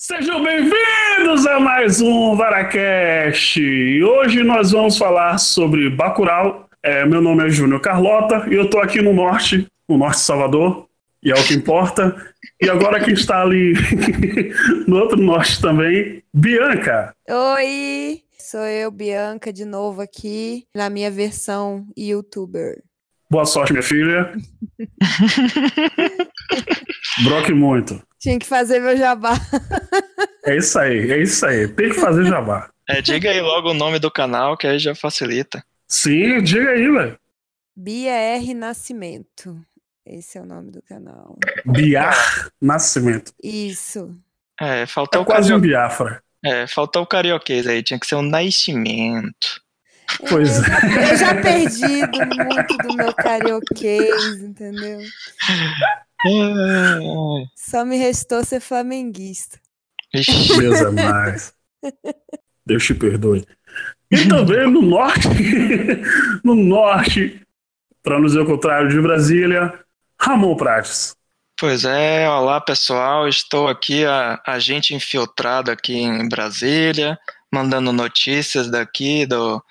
Sejam bem-vindos a mais um Varacast. E hoje nós vamos falar sobre Bacurau. É, meu nome é Júnior Carlota e eu estou aqui no norte, no norte de Salvador, e é o que importa. E agora quem está ali no outro norte também, Bianca. Oi, sou eu, Bianca, de novo aqui na minha versão youtuber. Boa sorte, minha filha. Broque muito. Tinha que fazer meu jabá. É isso aí, é isso aí. Tem que fazer jabá. É, diga aí logo o nome do canal, que aí já facilita. Sim, diga aí, velho. Bia R Nascimento. Esse é o nome do canal. Biar Nascimento. Isso. É, faltou É quase um cario... Biafra. É, faltou o carioquês aí, tinha que ser um nascimento. Pois é. Eu já perdi do- muito do meu carioquês, entendeu? Só me restou ser flamenguista. Ixi, Deus é mais. Deus te perdoe. E também no norte, no norte, para não dizer o contrário, de Brasília, Ramon Prates. Pois é, olá pessoal, estou aqui, a, agente infiltrado aqui em Brasília, mandando notícias daqui do,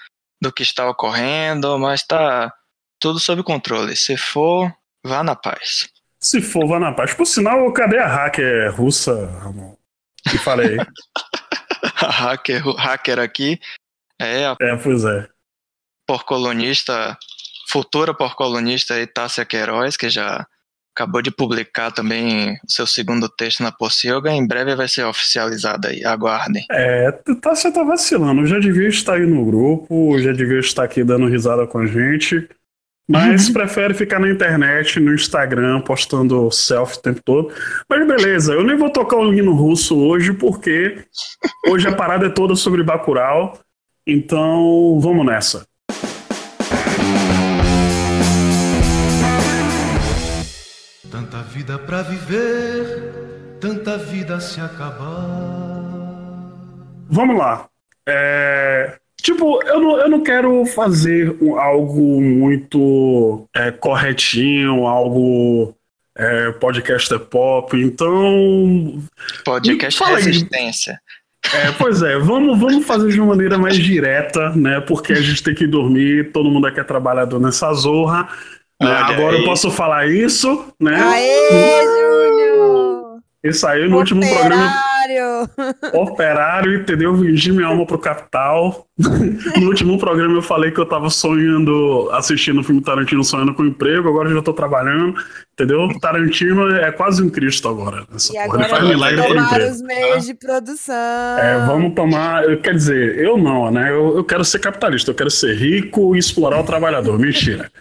do que está ocorrendo, mas tá tudo sob controle. Se for, vá na paz. Se for, vá na paz. Por sinal, cadê a hacker russa, Ramon? Que falei. A hacker, hacker aqui é a é, pois é. porcolunista, futura porcolunista aí, Tássia Queiroz, que já acabou de publicar também o seu segundo texto na Pocilga, em breve vai ser oficializado aí, aguardem. É, tá, você tá vacilando. Já devia estar aí no grupo, já devia estar aqui dando risada com a gente. Mas prefere ficar na internet, no Instagram, postando selfie o tempo todo. Mas beleza, eu nem vou tocar o hino russo hoje, porque hoje a parada é toda sobre Bacurau. Então, vamos nessa. Tanta vida pra viver, tanta vida se acabar. Vamos lá. É, Tipo, eu não, eu não quero fazer um- algo muito é, corretinho, algo é, podcaster pop, então. Podcast Fala aí. Resistência. é, pois é, vamos, vamos fazer de uma maneira mais direta, né? Porque a gente tem que dormir, todo mundo aqui é trabalhador nessa zorra. né? Agora eu aí. posso falar isso, né? Aê, Júnior! Isso aí no último programa. Operário! Operário, entendeu? Vendi minha alma pro capital. No último programa eu falei que eu tava sonhando, assistindo o filme Tarantino sonhando com emprego, agora eu já tô trabalhando, entendeu? Tarantino é quase um Cristo agora. Nessa E porra. agora Ele faz milagre emprego. os meios de produção. É, vamos tomar. Quer dizer, eu não, né? Eu, eu quero ser capitalista, eu quero ser rico e explorar o trabalhador. Mentira.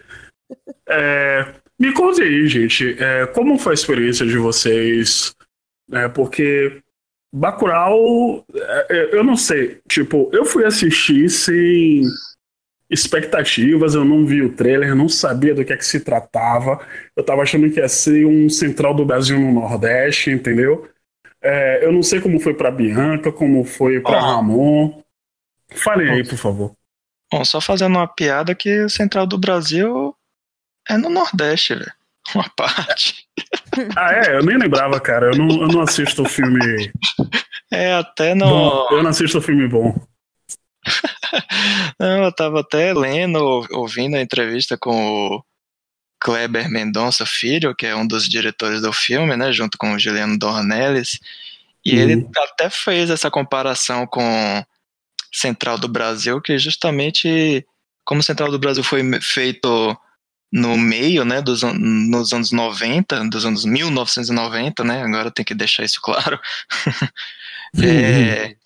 É, me conte aí, gente, é, como foi a experiência de vocês? É, porque Bacurau, é, é, eu não sei, tipo, eu fui assistir sem expectativas, eu não vi o trailer, não sabia do que é que se tratava, eu tava achando que ia ser um Central do Brasil no Nordeste, entendeu? É, eu não sei como foi pra Bianca, como foi pra Ó. Ramon. Falem aí, por favor. Bom, só fazendo uma piada que o Central do Brasil é no Nordeste, velho. Uma parte. Ah, é? Eu nem lembrava, cara. Eu não, eu não assisto filme É até no. bom. Eu não assisto filme bom. Não, eu tava até lendo, ou- ouvindo a entrevista com o Kleber Mendonça Filho, que é um dos diretores do filme, né, junto com o Juliano Dornelles, e Uhum. ele até fez essa comparação com Central do Brasil, que justamente como Central do Brasil foi feito no meio, né, dos, nos anos 90, dos anos 1990, né, agora tem que deixar isso claro, é,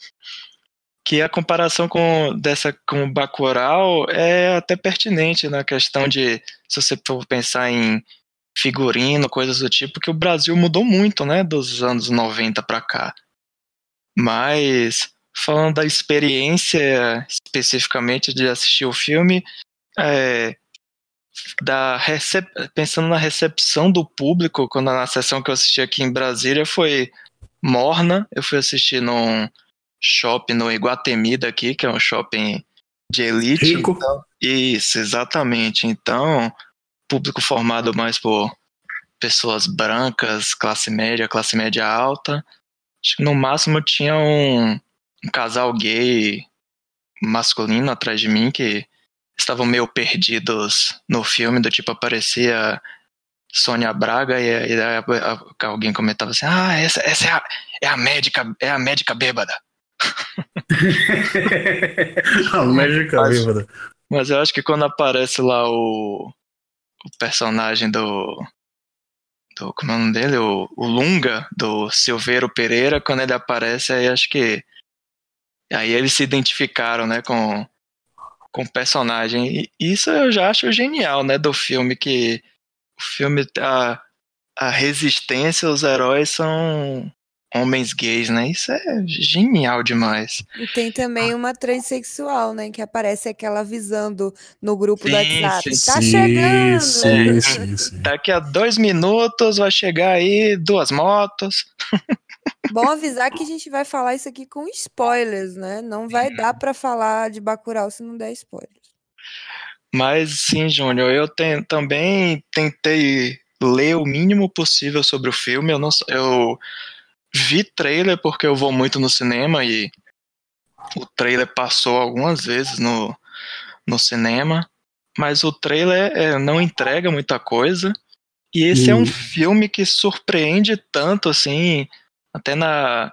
que a comparação com dessa com o Bacurau é até pertinente na questão de se você for pensar em figurino, coisas do tipo, que o Brasil mudou muito, né, dos anos 90 para cá. Mas falando da experiência especificamente de assistir o filme, é, da recep... pensando na recepção do público, quando na sessão que eu assisti aqui em Brasília foi morna, eu fui assistir num shopping no Iguatemi daqui, que é um shopping de elite. Rico. Então, isso, exatamente. Então, público formado mais por pessoas brancas, classe média, classe média alta. Acho que no máximo tinha um, um casal gay masculino atrás de mim que estavam meio perdidos no filme, do tipo, aparecia Sônia Braga e, e aí alguém comentava assim, ah, essa, essa é, a, é a médica, é a médica bêbada. a médica mas, bêbada. Mas eu acho que quando aparece lá o, o personagem do, do. Como é o nome dele? O, o Lunga, do Silveiro Pereira, quando ele aparece, aí acho que. Aí eles se identificaram, né, com, com o personagem. E isso eu já acho genial, né, do filme, que o filme. A, a resistência, os heróis são homens gays, né? Isso é genial demais. E tem também uma transexual, né? Que aparece aquela avisando no grupo sim, do WhatsApp. Sim, tá sim, chegando! Sim, sim, sim. Daqui a dois minutos vai chegar aí duas motos. Bom avisar que a gente vai falar isso aqui com spoilers, né? Não vai dar para falar de Bacurau se não der spoilers. Mas sim, Júnior, eu também tentei ler o mínimo possível sobre o filme. Eu não eu vi trailer porque eu vou muito no cinema e o trailer passou algumas vezes no, no cinema, mas o trailer é, não entrega muita coisa. E esse hum. é um filme que surpreende tanto, assim, até na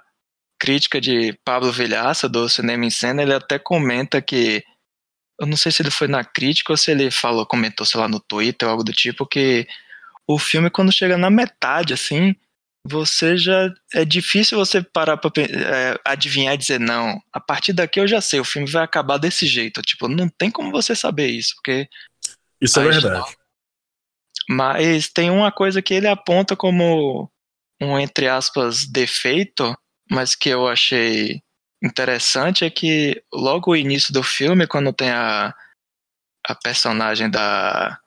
crítica de Pablo Vilhaça, do Cinema em Cena, ele até comenta que, eu não sei se ele foi na crítica ou se ele falou, comentou, sei lá, no Twitter ou algo do tipo, que o filme, quando chega na metade, assim, você já é difícil você parar para é, adivinhar e dizer não. A partir daqui eu já sei, o filme vai acabar desse jeito. Tipo, não tem como você saber isso, porque isso é verdade. Mas tem uma coisa que ele aponta como um entre aspas defeito, mas que eu achei interessante é que logo o início do filme, quando tem a a personagem da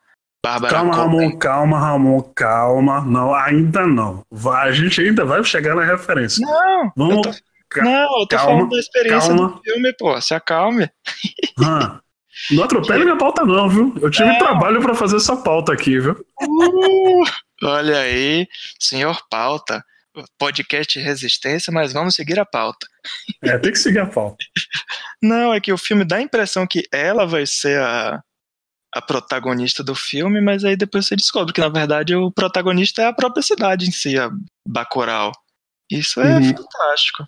Bárbara calma, Ramon, calma, Ramon, calma. Não, ainda não. Vai, a gente ainda vai chegar na referência. Não, Vamos, eu tô, não, eu tô calma, falando da experiência calma. do filme, pô. Se acalme. Ah, não atropele minha pauta, não, viu? Eu tive trabalho para fazer essa pauta aqui, viu? Uh, olha aí, senhor pauta. Podcast Resistência, mas vamos seguir a pauta. É, tem que seguir a pauta. Não, é que o filme dá a impressão que ela vai ser a, a protagonista do filme, mas aí depois você descobre que na verdade o protagonista é a própria cidade em si, a Bacurau. Isso é uhum. fantástico.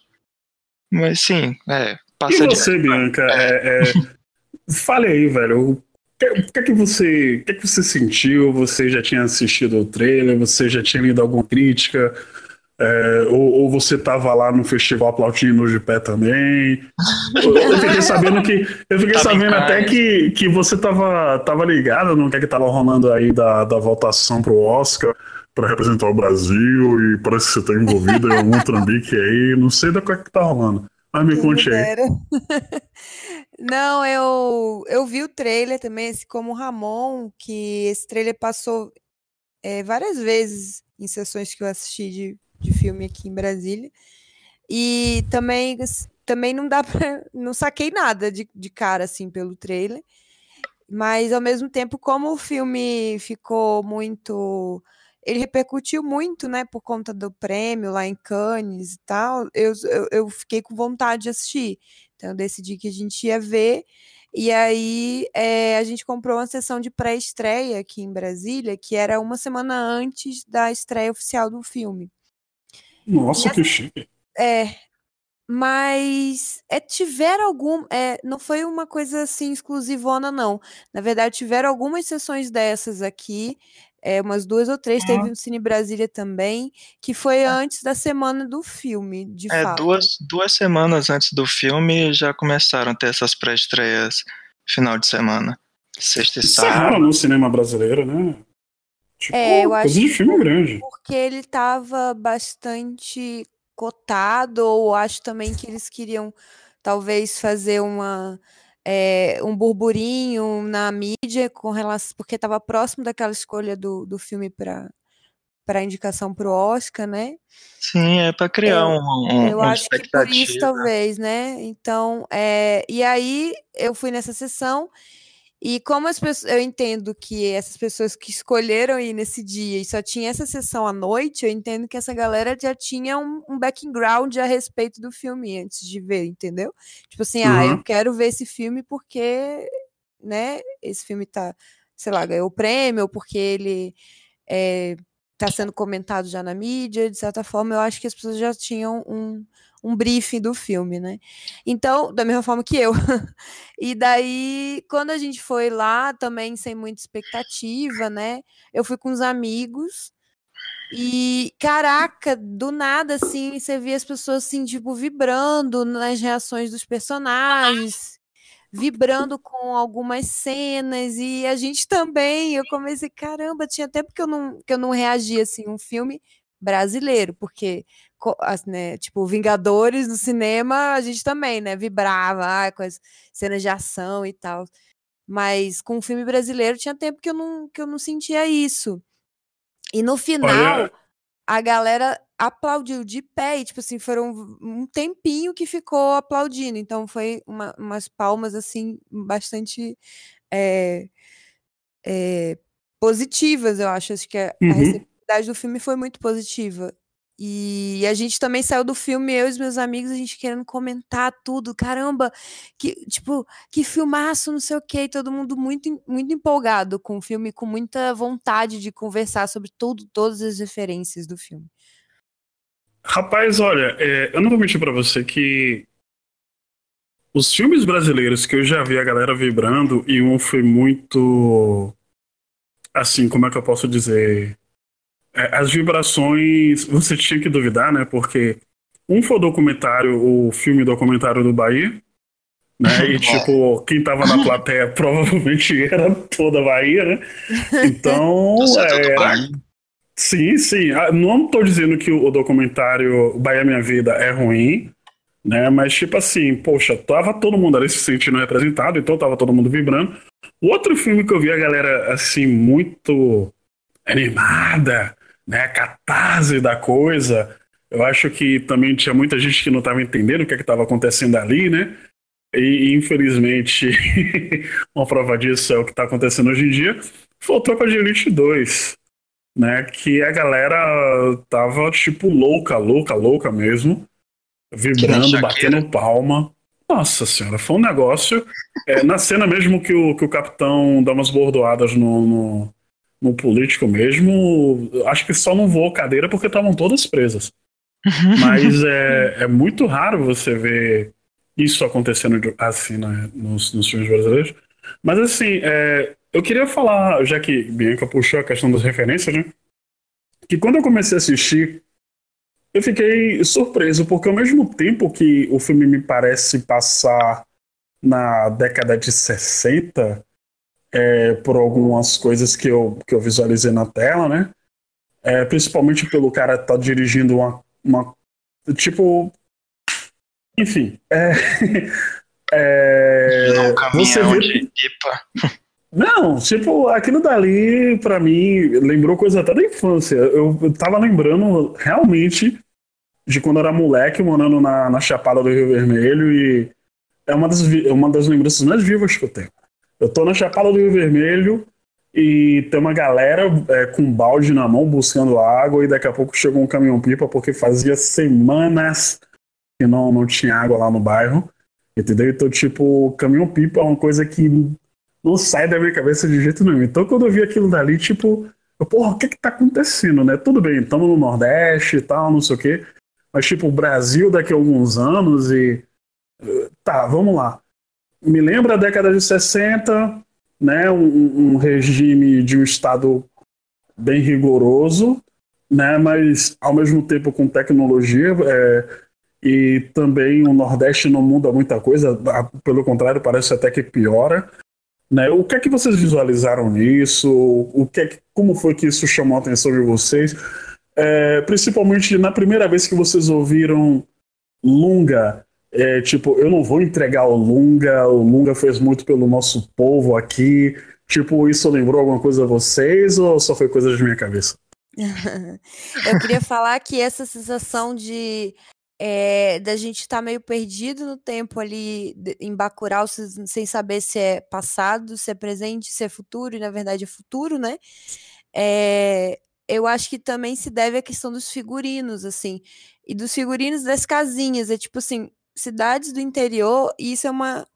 Mas sim, é. Passa e você, de... Bianca? É. É, é... Fale aí, velho. O que, que, é que você, o que, é que você sentiu? Você já tinha assistido o trailer? Você já tinha lido alguma crítica? É, ou, ou, você tava lá no festival aplaudindo de pé também. Eu fiquei sabendo que. Eu fiquei tá sabendo até que, que você tava, tava ligado no que é que tava rolando aí da, da votação pro Oscar para representar o Brasil e parece que você tá envolvido em algum trambique aí. Não sei da que é que tá rolando. Mas me conte aí. Não, eu, eu vi o trailer também, esse como Ramon, que esse trailer passou é, várias vezes em sessões que eu assisti de de filme aqui em Brasília. E também, também não dá para. Não saquei nada de, de cara assim pelo trailer. Mas ao mesmo tempo, como o filme ficou muito. Ele repercutiu muito, né, por conta do prêmio lá em Cannes e tal. Eu, eu, eu fiquei com vontade de assistir. Então eu decidi que a gente ia ver. E aí é, a gente comprou uma sessão de pré-estreia aqui em Brasília, que era uma semana antes da estreia oficial do filme. Nossa, que chique. É, mas é, tiveram algum. É, não foi uma coisa assim exclusivona, não. Na verdade, tiveram algumas sessões dessas aqui. É, umas duas ou três, teve no Cine Brasília também, que foi antes da semana do filme, de é, fato. Duas, duas semanas antes do filme já começaram a ter essas pré-estreias final de semana. Sexta e sábado. no cinema brasileiro, né? Tipo, é, eu acho de filme grande. porque ele estava bastante cotado, ou acho também que eles queriam talvez fazer uma é, um burburinho na mídia com relação porque estava próximo daquela escolha do, do filme para para indicação para o Oscar, né? Sim, é para criar eu, um, um, eu acho que por isso talvez, né? Então, é, e aí eu fui nessa sessão E como as pessoas, eu entendo que essas pessoas que escolheram ir nesse dia e só tinha essa sessão à noite, eu entendo que essa galera já tinha um, um background a respeito do filme antes de ver, entendeu? Tipo assim, uhum. ah, eu quero ver esse filme porque, né, esse filme tá, sei lá, ganhou o prêmio, ou porque ele é, tá sendo comentado já na mídia, de certa forma, eu acho que as pessoas já tinham um, um briefing do filme, né? Então, da mesma forma que eu. e daí, quando a gente foi lá, também sem muita expectativa, né? Eu fui com os amigos. E, caraca, do nada, assim, você via as pessoas, assim, tipo, vibrando nas reações dos personagens, vibrando com algumas cenas, e a gente também, eu comecei, caramba, tinha tempo que eu não, que eu não reagia, assim, um filme brasileiro, porque né, tipo, Vingadores no cinema, a gente também, né, vibrava ah, com as cenas de ação e tal. Mas com o filme brasileiro tinha tempo que eu não, que eu não sentia isso. E no final, Olha... a galera aplaudiu de pé, e, tipo assim, foram um tempinho que ficou aplaudindo. Então foi uma, umas palmas, assim, bastante é, é, positivas, eu acho. Acho que a, uhum. a receptividade do filme foi muito positiva. E a gente também saiu do filme, eu e os meus amigos, a gente querendo comentar tudo. Caramba, que tipo, que filmaço, não sei o quê. todo mundo muito, muito empolgado com o filme, com muita vontade de conversar sobre tudo, todas as referências do filme. Rapaz, olha, é, eu não vou mentir para você que os filmes brasileiros que eu já vi a galera vibrando, e um foi muito. Assim, como é que eu posso dizer? É, as vibrações, você tinha que duvidar, né? Porque um foi o documentário, o filme documentário do Bahia, né? E tipo, quem tava na plateia provavelmente era toda a Bahia, né? Então. é, sim, sim. Ah, não tô dizendo que o documentário Bahia Minha Vida é ruim, né? Mas, tipo assim, poxa, tava todo mundo ali se sentindo representado, então tava todo mundo vibrando. O outro filme que eu vi a galera, assim, muito animada, né, a catarse da coisa. Eu acho que também tinha muita gente que não estava entendendo o que é estava acontecendo ali, né? E infelizmente, uma prova disso é o que está acontecendo hoje em dia. Foi o Tropa de Elite 2, né? Que a galera tava tipo louca, louca, louca mesmo, vibrando, batendo palma. Nossa senhora, foi um negócio. É, na cena mesmo que o, que o capitão dá umas bordoadas no, no no político mesmo, acho que só não voou cadeira porque estavam todas presas. Mas é, é muito raro você ver isso acontecendo assim né, nos, nos filmes brasileiros. Mas assim, é, eu queria falar, já que Bianca puxou a questão das referências, né? Que quando eu comecei a assistir, eu fiquei surpreso, porque ao mesmo tempo que o filme me parece passar na década de 60, é, por algumas coisas que eu, que eu visualizei na tela, né? É, principalmente pelo cara estar tá dirigindo uma, uma. Tipo. Enfim. É, é, um caminhão de pipa. Não, tipo, aquilo dali, para mim, lembrou coisa até da infância. Eu, eu tava lembrando realmente de quando eu era moleque, morando na, na Chapada do Rio Vermelho, e é uma das, uma das lembranças mais vivas que eu tenho. Eu tô na Chapada do Rio Vermelho e tem uma galera é, com balde na mão buscando água e daqui a pouco chegou um caminhão-pipa porque fazia semanas que não, não tinha água lá no bairro. Entendeu? Então, tipo, caminhão-pipa é uma coisa que não sai da minha cabeça de jeito nenhum. Então, quando eu vi aquilo dali, tipo, eu, porra, o que que tá acontecendo, né? Tudo bem, estamos no Nordeste e tal, não sei o quê. Mas, tipo, o Brasil daqui a alguns anos e. Tá, vamos lá me lembra a década de 60, né, um, um regime de um Estado bem rigoroso, né, mas ao mesmo tempo com tecnologia, é, e também o Nordeste não muda muita coisa, pelo contrário, parece até que piora. Né? O que é que vocês visualizaram nisso? O que é, como foi que isso chamou a atenção de vocês? É, principalmente na primeira vez que vocês ouviram Lunga, é, tipo, eu não vou entregar o Lunga, o Lunga fez muito pelo nosso povo aqui. Tipo, isso lembrou alguma coisa a vocês ou só foi coisa de minha cabeça? eu queria falar que essa sensação de é, da gente estar tá meio perdido no tempo ali em Bacurau, sem saber se é passado, se é presente, se é futuro, e na verdade é futuro, né? É, eu acho que também se deve à questão dos figurinos, assim, e dos figurinos das casinhas, é tipo assim, cidades do interior, e isso é uma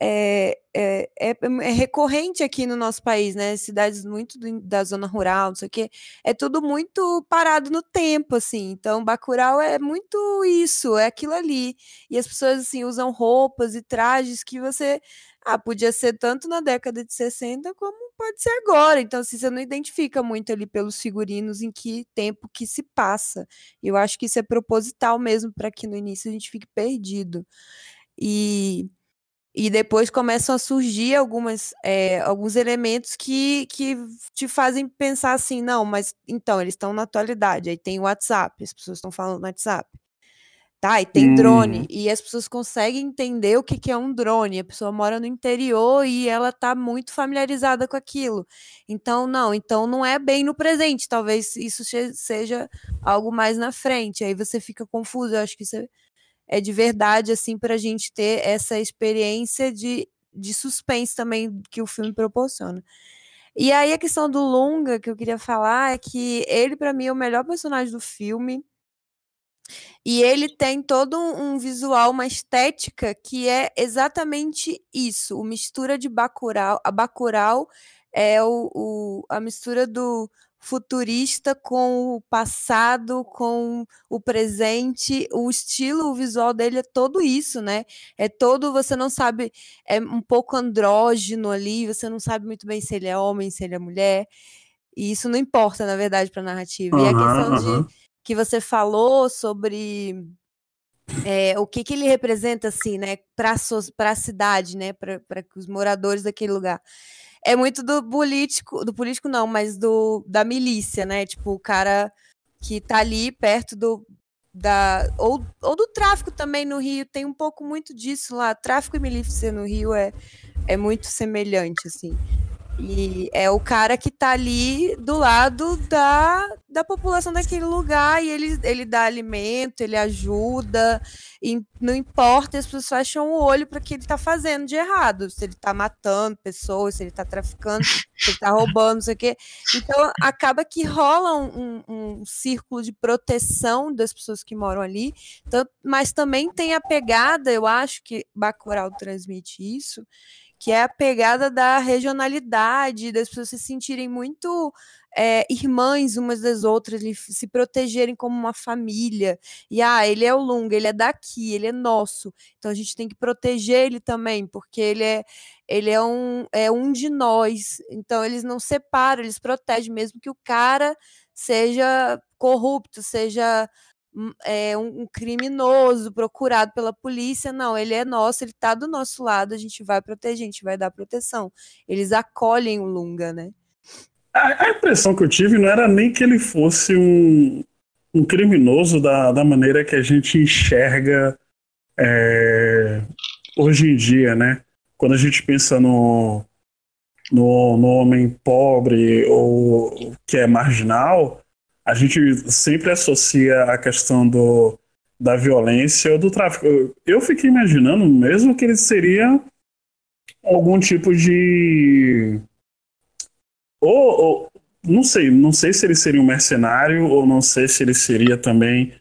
é, é, é, é, recorrente aqui no nosso país, né? Cidades muito do, da zona rural, não sei o quê. É tudo muito parado no tempo, assim. Então, Bacurau é muito isso, é aquilo ali. E as pessoas, assim, usam roupas e trajes que você... Ah, podia ser tanto na década de 60 como pode ser agora. Então, assim, você não identifica muito ali pelos figurinos em que tempo que se passa. Eu acho que isso é proposital mesmo para que no início a gente fique perdido. E e depois começam a surgir algumas, é, alguns elementos que, que te fazem pensar assim, não, mas então, eles estão na atualidade, aí tem o WhatsApp, as pessoas estão falando no WhatsApp. Tá, e tem hum. drone, e as pessoas conseguem entender o que, que é um drone. A pessoa mora no interior e ela tá muito familiarizada com aquilo. Então, não, então não é bem no presente, talvez isso seja algo mais na frente. Aí você fica confuso. Eu acho que isso é é de verdade, assim, para a gente ter essa experiência de, de suspense também que o filme proporciona. E aí a questão do Lunga que eu queria falar é que ele para mim é o melhor personagem do filme. E ele tem todo um visual, uma estética que é exatamente isso, o mistura de Bacurau, a Bacurau é o, o a mistura do futurista com o passado, com o presente, o estilo, o visual dele é todo isso, né? É todo, você não sabe, é um pouco andrógeno ali, você não sabe muito bem se ele é homem, se ele é mulher. E isso não importa, na verdade, para a narrativa. Uhum, e a questão uhum. de que você falou sobre é, o que, que ele representa, assim, né, para a cidade, né, para os moradores daquele lugar é muito do político, do político não, mas do da milícia, né? Tipo, o cara que tá ali perto do da ou, ou do tráfico também no Rio, tem um pouco muito disso lá. Tráfico e milícia no Rio é é muito semelhante assim. E é o cara que tá ali do lado da, da população daquele lugar e ele, ele dá alimento, ele ajuda, e não importa, as pessoas fecham o olho para o que ele tá fazendo de errado, se ele tá matando pessoas, se ele tá traficando, se ele tá roubando, não sei o quê. Então acaba que rola um, um, um círculo de proteção das pessoas que moram ali, então, mas também tem a pegada, eu acho que Bacurau transmite isso, que é a pegada da regionalidade, das pessoas se sentirem muito é, irmãs umas das outras, se protegerem como uma família. E ah, ele é o Lunga, ele é daqui, ele é nosso. Então a gente tem que proteger ele também, porque ele é ele é um, é um de nós. Então eles não separam, eles protegem, mesmo que o cara seja corrupto, seja é, um, criminoso procurado pela polícia, não, ele é nosso, ele está do nosso lado, a gente vai proteger, a gente vai dar proteção. Eles acolhem o Lunga, né? A, a impressão que eu tive não era nem que ele fosse um, um criminoso da, da maneira que a gente enxerga é, hoje em dia, né? Quando a gente pensa no, no, no homem pobre ou que é marginal, a gente sempre associa a questão do, da violência ou do tráfico. Eu, eu fiquei imaginando mesmo que ele seria algum tipo de. Ou, ou, não sei, não sei se ele seria um mercenário ou não sei se ele seria também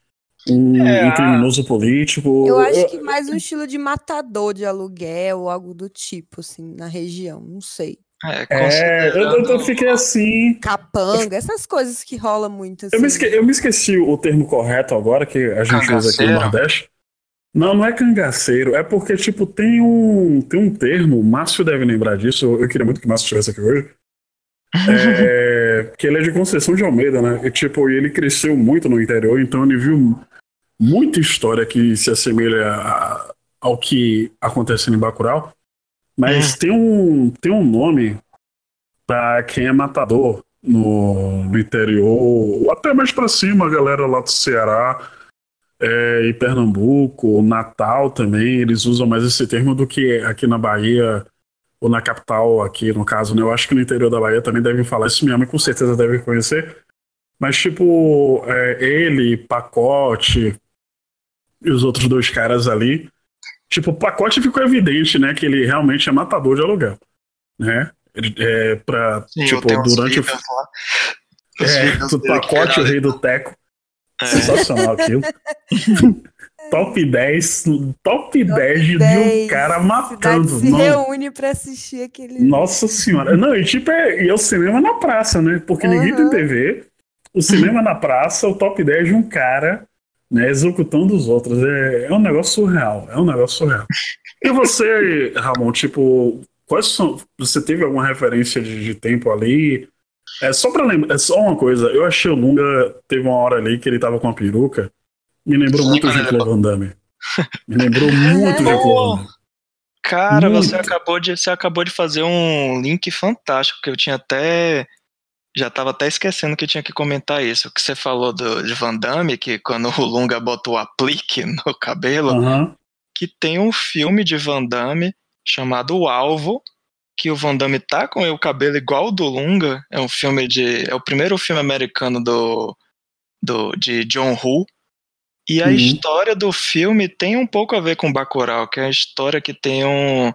um, é, um criminoso político. Eu acho que mais um estilo de matador de aluguel ou algo do tipo, assim, na região, não sei. É, é eu, eu, fiquei assim. Capanga, essas coisas que rola muito. Assim. Eu, me assim. esque, eu me esqueci o termo correto agora que a gente cangaceiro. usa aqui no Nordeste. Não, não é cangaceiro, é porque, tipo, tem um, tem um termo, o Márcio deve lembrar disso, eu queria muito que o Márcio estivesse aqui hoje. É, que ele é de Conceição de Almeida, né? E, tipo, ele cresceu muito no interior, então ele viu muita história que se assemelha a, ao que acontece em Bacurau. Mas é. tem, um, tem um nome para quem é matador no, no interior, até mais para cima, a galera lá do Ceará é, e Pernambuco, Natal também, eles usam mais esse termo do que aqui na Bahia ou na capital, aqui no caso, né? Eu acho que no interior da Bahia também devem falar isso, minha mãe com certeza deve conhecer. Mas, tipo, é, ele, Pacote, e os outros dois caras ali. Tipo, o pacote ficou evidente, né? Que ele realmente é matador de aluguel. Né? Ele, é, pra, Sim, tipo, durante o. É, do pacote, o rei do Teco. É. Sensacional aquilo. top 10, top 10 de um 10, cara A cidade matando. se reúne pra assistir aquele. Nossa senhora. Não, e tipo, é, e é o cinema na praça, né? Porque ninguém tem Uhum. TV. O cinema na praça, o top 10 de um cara, né, executando os outros. É, é um negócio surreal. É um negócio surreal. E você, Ramon, tipo, quais são. Você teve alguma referência de, de tempo ali? É só pra lembrar, é só uma coisa. Eu achei o Lunga, teve uma hora ali que ele tava com a peruca. Me lembrou Sim, muito ele Jean-Claude Van Damme. Me lembrou muito o Jean-Claude Van. Cara, você acabou, de, você acabou de fazer um link fantástico, que eu tinha até. Já tava até esquecendo que tinha que comentar isso. O que você falou do, de Van Damme, que quando o Lunga botou o aplique no cabelo, Aham. que tem um filme de Van Damme chamado O Alvo, que o Van Damme tá com o cabelo igual ao do Lunga. É um filme de. É o primeiro filme americano do, do de John Woo. E a Uhum. história do filme tem um pouco a ver com Bacurau, que é a história que tem um.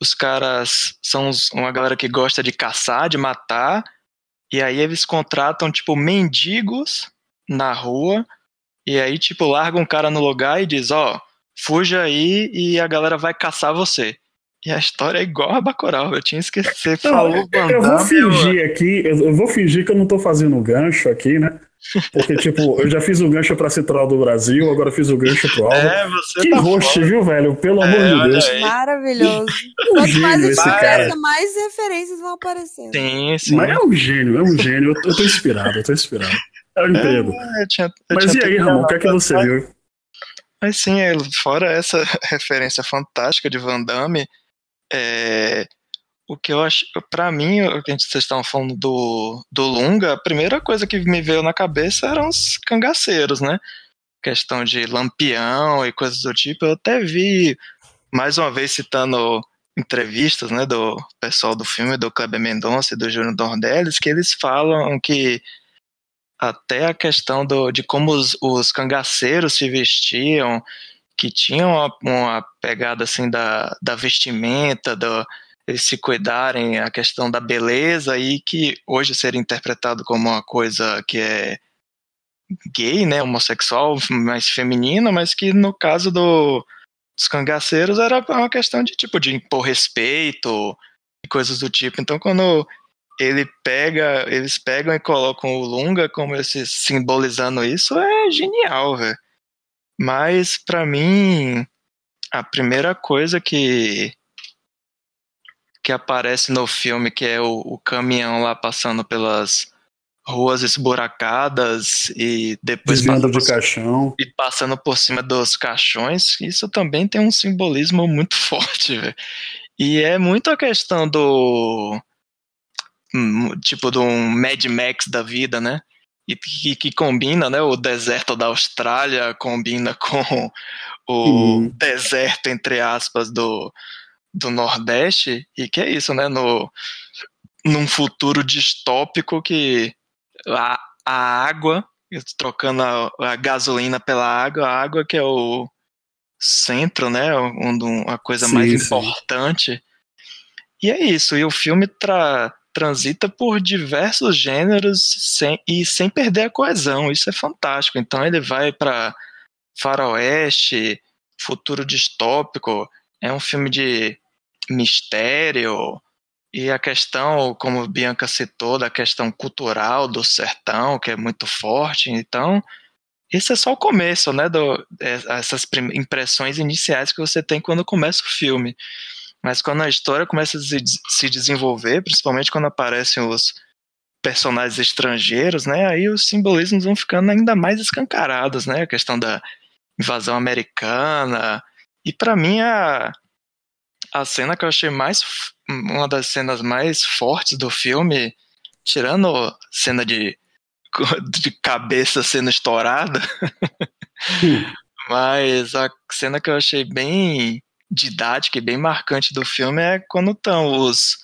Os caras são uma galera que gosta de caçar, de matar, e aí eles contratam, tipo, mendigos na rua, e aí, tipo, larga um cara no lugar e diz: Ó, fuja aí e a galera vai caçar você. E a história é igual a Bacurau, eu tinha esquecido. Você Não, falou Van Eu vou fingir aqui, eu, vou fingir que eu não tô fazendo gancho aqui, né? Porque, tipo, eu já fiz o gancho pra Central do Brasil, agora fiz o gancho pro Alvo. É, você que tá host, viu, velho? Pelo É, amor de Deus. aí. Maravilhoso. Um Quanto mais gênio a esse cara. mais referências vão aparecendo. Sim, sim. Mas é um gênio, é um gênio. Eu, eu tô inspirado, eu tô inspirado. É o emprego. Eu tinha- eu Mas tinha e aí, Ramon, o que é que gravado, você viu? Mas sim, é, fora essa referência fantástica de Van Damme, é, o que eu acho, pra mim, o que vocês estavam falando do, do Lunga, a primeira coisa que me veio na cabeça eram os cangaceiros, né? Questão de lampião e coisas do tipo. Eu até vi, mais uma vez citando entrevistas, né, do pessoal do filme, do Kleber Mendonça e do Júnior Dornelles, que eles falam que até a questão do, de como os, os cangaceiros se vestiam, que tinham uma, uma pegada assim da, da vestimenta, do, eles se cuidarem, a questão da beleza, e que hoje seria interpretado como uma coisa que é gay, né, homossexual, mais feminina, mas que no caso do, dos cangaceiros era uma questão de tipo de impor respeito e coisas do tipo. Então quando ele pega, eles pegam e colocam o Lunga como esse simbolizando isso é genial, velho. Mas pra mim a primeira coisa que que aparece no filme que é o, o caminhão lá passando pelas ruas esburacadas e depois Desviando passando de caixão. e passando por cima dos caixões, isso também tem um simbolismo muito forte, velho. E é muito a questão do. hum, Tipo, do Mad Max da vida, né? E que, que combina, né? O deserto da Austrália combina com o Uhum. deserto, entre aspas, do, do Nordeste. E que é isso, né? No, num futuro distópico que a, a água trocando a, a gasolina pela água, a água que é o centro, né, um, a coisa Sim, mais sim. importante. E é isso, e o filme tra, transita por diversos gêneros sem, e sem perder a coesão, isso é fantástico. Então ele vai para faroeste, futuro distópico, é um filme de mistério, e a questão, como Bianca citou, da questão cultural do sertão, que é muito forte. Então, isso é só o começo, né? Do, essas impressões iniciais que você tem quando começa o filme. Mas quando a história começa a se desenvolver, principalmente quando aparecem os personagens estrangeiros, né? Aí os simbolismos vão ficando ainda mais escancarados, né? A questão da invasão americana. E para mim a a cena que eu achei mais uma das cenas mais fortes do filme, tirando a cena de, de cabeça sendo estourada, mas a cena que eu achei bem didática e bem marcante do filme é quando estão os,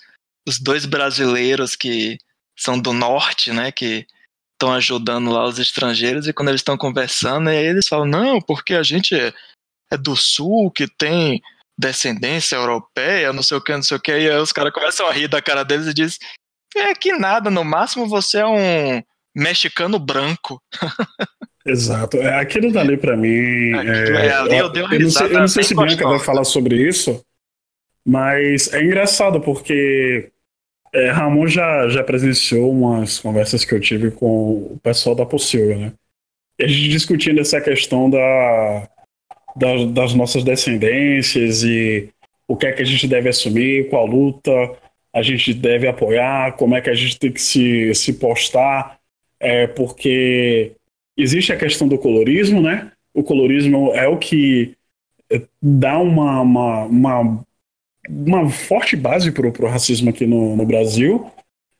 os dois brasileiros que são do norte, né, que estão ajudando lá os estrangeiros e quando eles estão conversando, aí eles falam, não, porque a gente é, do sul, que tem descendência europeia, não sei o que, não sei o que, e aí os caras começam a rir da cara deles e dizem, é que nada, no máximo você é um mexicano branco. Exato. É, aquilo dali pra mim. É, é, ali eu dei uma eu não sei, eu não sei se Bianca vai falar sobre isso, mas é engraçado porque é, Ramon já, já presenciou umas conversas que eu tive com o pessoal da Pocilga, né? E a gente discutindo essa questão da, da- das nossas descendências e o que é que a gente deve assumir, qual luta a gente deve apoiar, como é que a gente tem que se, se postar, é, porque existe a questão do colorismo, né? O colorismo é o que é, dá uma, uma, uma, uma forte base pro, pro racismo aqui no, no Brasil,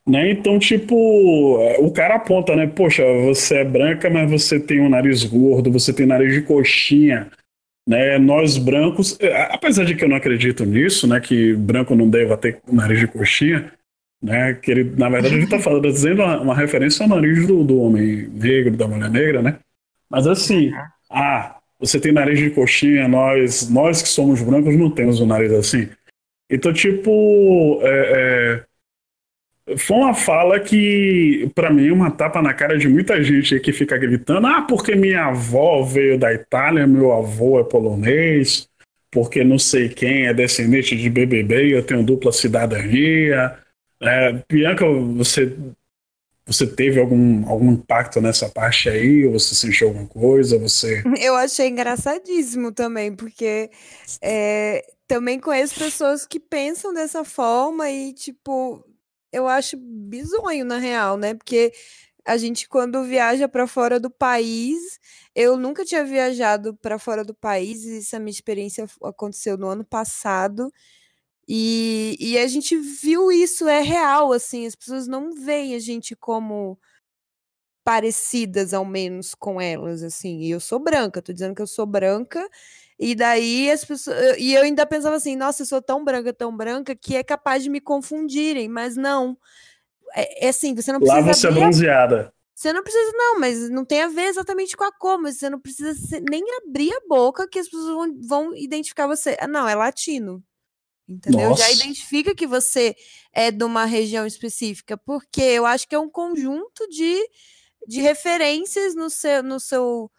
né? Então, tipo, é, o cara aponta, né? Poxa, você é branca, mas você tem um nariz gordo, você tem nariz de coxinha, né? Nós brancos, é, apesar de que eu não acredito nisso, né? Que branco não deva ter nariz de coxinha, né? Que ele, na verdade, ele está falando, dizendo uma, uma referência ao nariz do, do homem negro, da mulher negra, né? Mas assim, ah, você tem nariz de coxinha, nós, nós que somos brancos não temos um nariz assim. Então, tipo, é, é, foi uma fala que, pra mim, é uma tapa na cara de muita gente que fica gritando: ah, porque minha avó veio da Itália, meu avô é polonês, porque não sei quem é descendente de BBB eu tenho dupla cidadania. É, Bianca, você, você teve algum, algum impacto nessa parte aí? Ou você sentiu alguma coisa? Você. Eu achei engraçadíssimo também, porque é, também conheço pessoas que pensam dessa forma e, tipo, eu acho bizonho, na real, né? Porque a gente, quando viaja para fora do país, eu nunca tinha viajado para fora do país, e essa minha experiência aconteceu no ano passado. E, e a gente viu isso, é real, assim, as pessoas não veem a gente como parecidas, ao menos, com elas, assim. E eu sou branca, tô dizendo que eu sou branca, e daí as pessoas. E eu ainda pensava assim, nossa, eu sou tão branca, tão branca, que é capaz de me confundirem, mas não. É, é assim, você não Lá precisa você é bronzeada. você não precisa, não, mas não tem a ver exatamente com a cor, mas você não precisa nem abrir a boca que as pessoas vão, vão identificar você. Ah, não, é latino. Entendeu? Já Nossa. identifica que você é de uma região específica, porque eu acho que é um conjunto de, de referências no seu, no seu,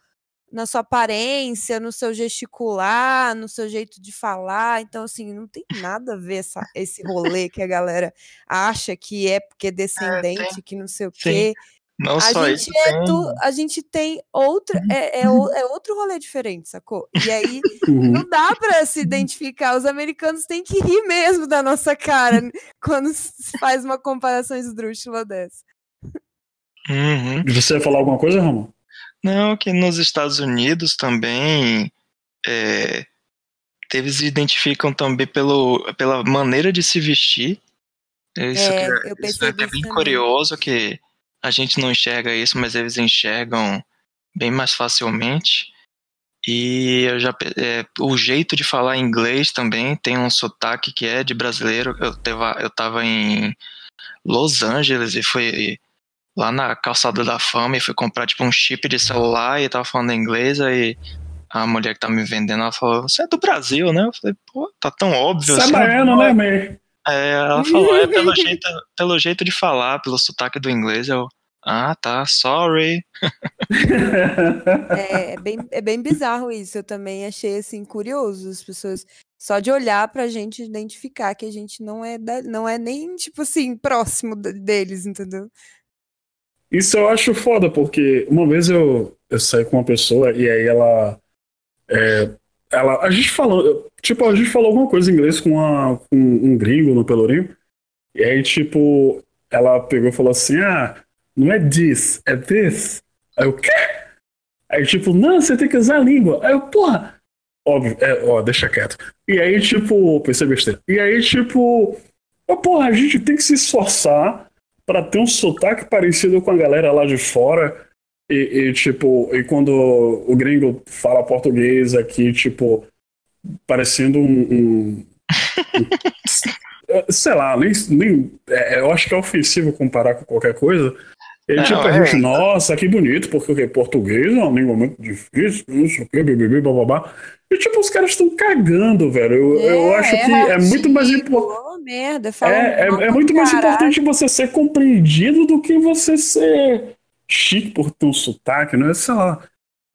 na sua aparência, no seu gesticular, no seu jeito de falar. Então, assim, não tem nada a ver essa, esse rolê que a galera acha que é porque é descendente, que não sei o Sim. Não A só gente, isso, é tem- tu- a gente tem outra, é, é, é outro rolê diferente, sacou? E aí Uhum. não dá pra se identificar. Os americanos têm que rir mesmo da nossa cara quando se faz uma comparação esdrúxula dessa. Uhum. Você ia falar alguma coisa, Ramon? Não, que nos Estados Unidos também é, eles identificam também pelo, pela maneira de se vestir. Isso, É, que eu é, isso é bem também. curioso que a gente não enxerga isso, mas eles enxergam bem mais facilmente. E eu já, é, o jeito de falar inglês também tem um sotaque que é de brasileiro. Eu tava, eu tava em Los Angeles e fui lá na calçada da fama e fui comprar tipo um chip de celular e tava falando inglês aí a mulher que tá me vendendo ela falou você é do Brasil né eu falei pô tá tão óbvio Você é assim baiano, né, man? É, ela falou é pelo jeito pelo jeito de falar pelo sotaque do inglês eu ah tá sorry É, é bem, é bem bizarro isso. Eu também achei assim curioso as pessoas só de olhar pra gente identificar que a gente não é da- não é nem tipo assim próximo de- deles, entendeu? Isso eu acho foda, porque uma vez eu, eu saí com uma pessoa e aí ela. é, ela a gente falou. Tipo, a gente falou alguma coisa em inglês com, uma, com um gringo no Pelourinho. E aí, tipo, ela pegou e falou assim: ah, não é this, é this. Aí eu, quê? Aí, tipo, não, você tem que usar a língua. Aí eu, porra. Óbvio, é, ó, deixa quieto. E aí, tipo, pensei besteira. E aí, tipo, ó, porra, a gente tem que se esforçar pra ter um sotaque parecido com a galera lá de fora. E, e, tipo, e quando o gringo fala português aqui, tipo, parecendo um. um- um- sei lá, nem, nem, é, eu acho que é ofensivo comparar com qualquer coisa. E Não, tipo, a é. gente, nossa, que bonito, porque o quê? português é uma língua muito difícil, não sei o bibibi, bababá. E tipo, os caras estão cagando, velho. Eu, eu acho que é muito mais importante. É, é, é muito mais importante você ser compreendido do que você ser chique por ter um sotaque, não é? Sei lá.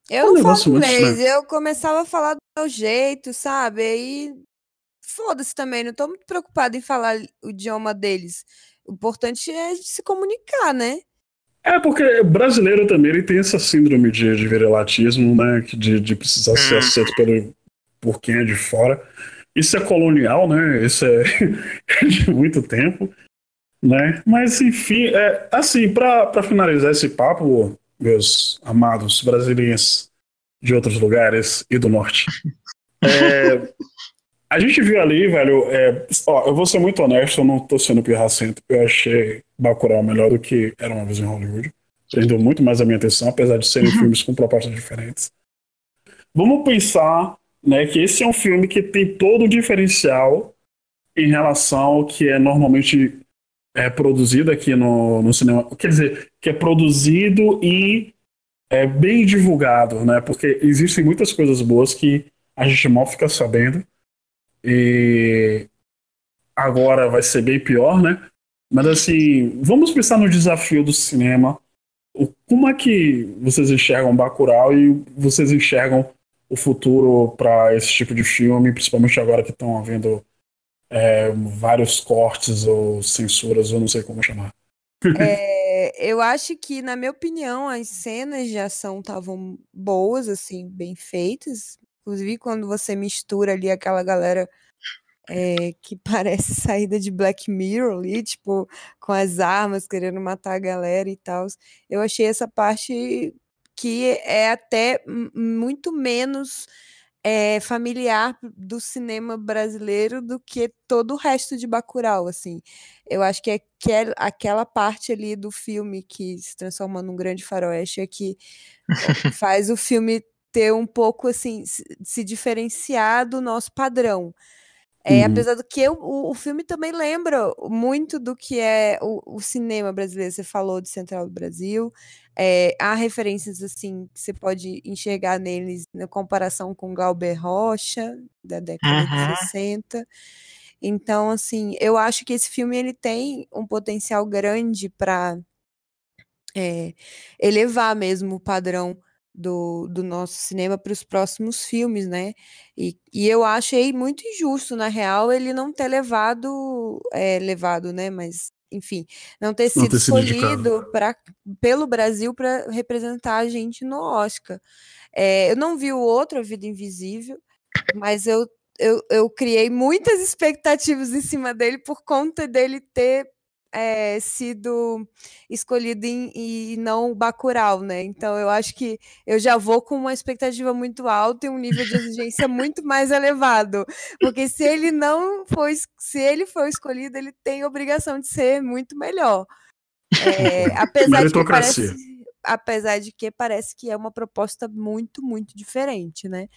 Eu um não falo inglês, eu começava a falar do meu jeito, sabe? Aí foda-se também, não tô muito preocupada em falar o idioma deles. O importante é se comunicar, né? É, porque brasileiro também ele tem essa síndrome de, de virilatismo, né? que De, de precisar ser Hum. aceito pelo, por quem é de fora. Isso é colonial, né? Isso é de muito tempo, né? Mas, enfim, é, assim, para finalizar esse papo, meus amados brasileiros de outros lugares e do norte, é, a gente viu ali, velho, é, ó, eu vou ser muito honesto, eu não tô sendo pirracento, eu achei Bacurau melhor do que Era Uma Vez em Hollywood. Prendeu muito mais a minha atenção, apesar de serem filmes com propostas diferentes. Vamos pensar né, que esse é um filme que tem todo o diferencial em relação ao que é normalmente é, produzido aqui no, no cinema. Quer dizer, que é produzido e é bem divulgado, né? Porque existem muitas coisas boas que a gente mal fica sabendo. E agora vai ser bem pior, né? Mas assim, vamos pensar no desafio do cinema. Como é que vocês enxergam Bacurau e vocês enxergam o futuro para esse tipo de filme, principalmente agora que estão havendo é, vários cortes ou censuras, eu não sei como chamar. É, eu acho que, na minha opinião, as cenas de ação estavam boas, assim, bem feitas. Inclusive, quando você mistura ali aquela galera é, que parece saída de Black Mirror ali, tipo, com as armas querendo matar a galera e tal. Eu achei essa parte que é até muito menos é, familiar do cinema brasileiro do que todo o resto de Bacurau, assim. Eu acho que aquel, aquela parte ali do filme que se transforma num grande faroeste é que é, faz o filme ter um pouco assim, se, se diferenciar do nosso padrão. É, Uhum. apesar do que o, o filme também lembra muito do que é o, o cinema brasileiro. Você falou de Central do Brasil, é, há referências assim que você pode enxergar neles na comparação com Glauber Rocha, da década Uhum. de 60. Então, assim, eu acho que esse filme ele tem um potencial grande para elevar mesmo o padrão do, do nosso cinema para os próximos filmes, né? E, e eu achei muito injusto, na real, ele não ter levado, é, levado, né? Mas, enfim, não ter Não sido ter sido escolhido pra, pelo Brasil para representar a gente no Oscar. É, eu não vi o outro, A Vida Invisível, mas eu, eu, eu criei muitas expectativas em cima dele por conta dele ter é, sido escolhido em, e não o Bacurau, né? Então eu acho que eu já vou com uma expectativa muito alta e um nível de exigência muito mais elevado, porque se ele não for, es- se ele for escolhido, ele tem a obrigação de ser muito melhor. É, apesar de que Meritocracia. parece, apesar de que parece que é uma proposta muito, muito diferente, né?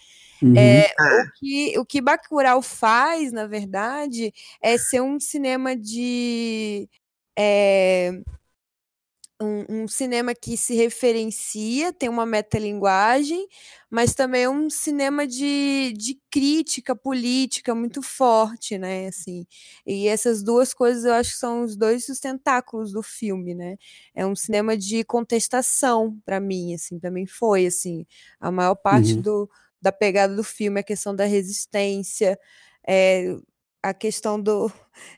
Uhum. É, o, que, o que Bacurau faz, na verdade, é ser um cinema de. É, um, um cinema que se referencia, tem uma metalinguagem, mas também é um cinema de, de crítica política muito forte, né? Assim, e essas duas coisas eu acho que são os dois sustentáculos do filme, né? É um cinema de contestação para mim, assim, também foi assim. A maior parte Uhum. do, da pegada do filme, a questão da resistência, é, a questão do,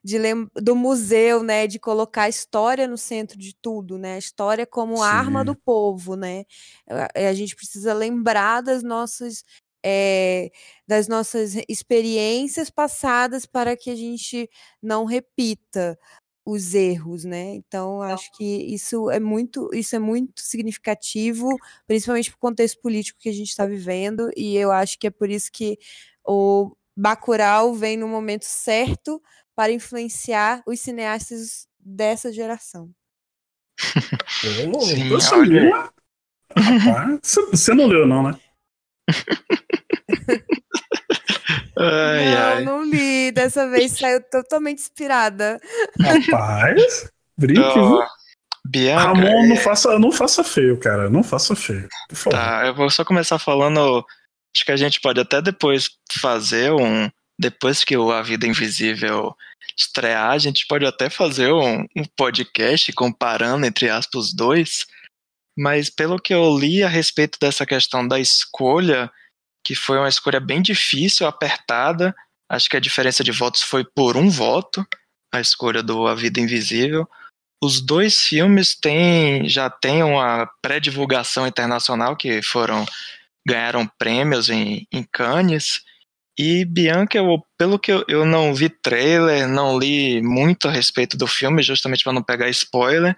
de do museu, né, de colocar a história no centro de tudo, né, a história como arma Sim. do povo, né, a, a gente precisa lembrar das nossas eh, das nossas experiências passadas para que a gente não repita os erros, né? Então acho que isso é muito isso é muito significativo, principalmente para o contexto político que a gente está vivendo, e eu acho que é por isso que o Bacurau vem no momento certo para influenciar os cineastas dessa geração. Ô, Sim, você olha. leu? Rapaz, você- não leu, não, né? Ai, não, ai. não li. Dessa vez saiu totalmente inspirada. Rapaz, brinque, viu? Bianca. Ramon, não é- faça, não faça feio, cara. Não faça feio. Por favor. Tá, eu vou só começar falando. Acho que a gente pode até depois fazer um. Depois que o A Vida Invisível estrear, a gente pode até fazer um, um podcast comparando, entre aspas, os dois. Mas pelo que eu li a respeito dessa questão da escolha, que foi uma escolha bem difícil, apertada, acho que a diferença de votos foi por um voto, a escolha do A Vida Invisível. Os dois filmes têm, já têm uma pré-divulgação internacional que foram ganharam prêmios em, em Cannes. E Bianca, eu, pelo que eu, eu não vi trailer, não li muito a respeito do filme, justamente para não pegar spoiler,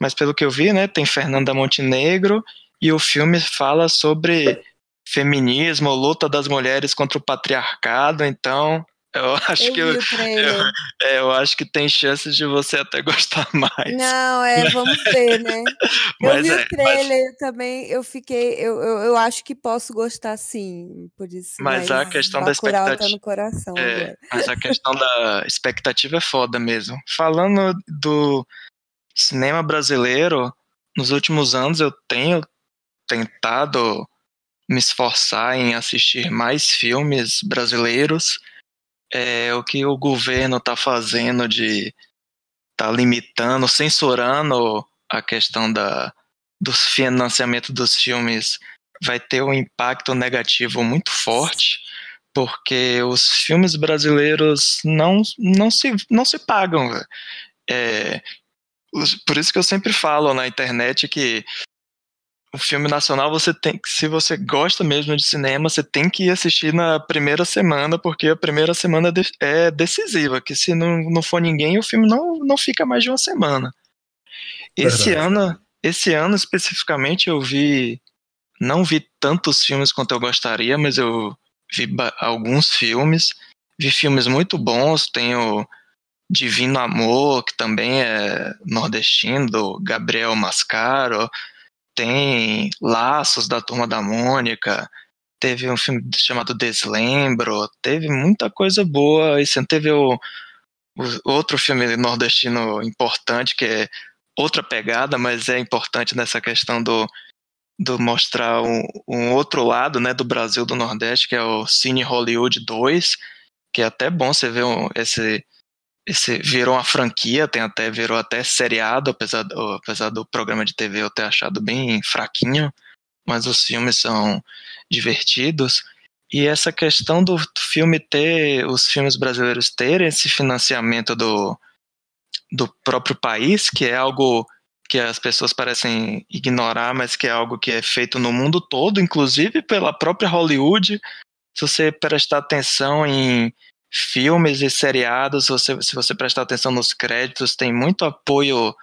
mas pelo que eu vi, né, tem Fernanda Montenegro e o filme fala sobre feminismo, luta das mulheres contra o patriarcado, então eu acho Eu que eu, trailer. é, eu acho que tem chances de você até gostar mais. Não, é, vamos ver, né? Eu Mas vi é, o trailer também, eu fiquei, eu, eu, eu acho que posso gostar sim, por isso. Mas a questão da Bacurau tá expectativa- no coração É, mas a questão da expectativa é foda mesmo. Falando do cinema brasileiro, nos últimos anos eu tenho tentado me esforçar em assistir mais filmes brasileiros. É, o que o governo está fazendo de tá limitando, censurando a questão da, do financiamento dos filmes vai ter um impacto negativo muito forte porque os filmes brasileiros não, não, se, não se pagam. É, por isso que eu sempre falo na internet que o filme nacional você tem que, se você gosta mesmo de cinema, você tem que ir assistir na primeira semana, porque a primeira semana de- é decisiva, que se não, não for ninguém, o filme não, não fica mais de uma semana. Esse Verdade. ano, esse ano especificamente eu vi não vi tantos filmes quanto eu gostaria, mas eu vi alguns filmes, vi filmes muito bons, tem o Divino Amor, que também é nordestino, do Gabriel Mascaro, tem Laços da Turma da Mônica, teve um filme chamado Deslembro, teve muita coisa boa, e você teve o, o- outro filme nordestino importante, que é outra pegada, mas é importante nessa questão do do mostrar um, um outro lado né, do Brasil do Nordeste, que é o Cine Hollywood 2, que é até bom você ver um- esse, esse virou uma franquia, tem até virou até seriado, apesar do, apesar do programa de TV eu ter achado bem fraquinho, mas os filmes são divertidos. E essa questão do filme ter, os filmes brasileiros terem esse financiamento do, do próprio país, que é algo que as pessoas parecem ignorar, mas que é algo que é feito no mundo todo, inclusive pela própria Hollywood. Se você prestar atenção em filmes e seriados, você, se você prestar atenção nos créditos, tem muito apoio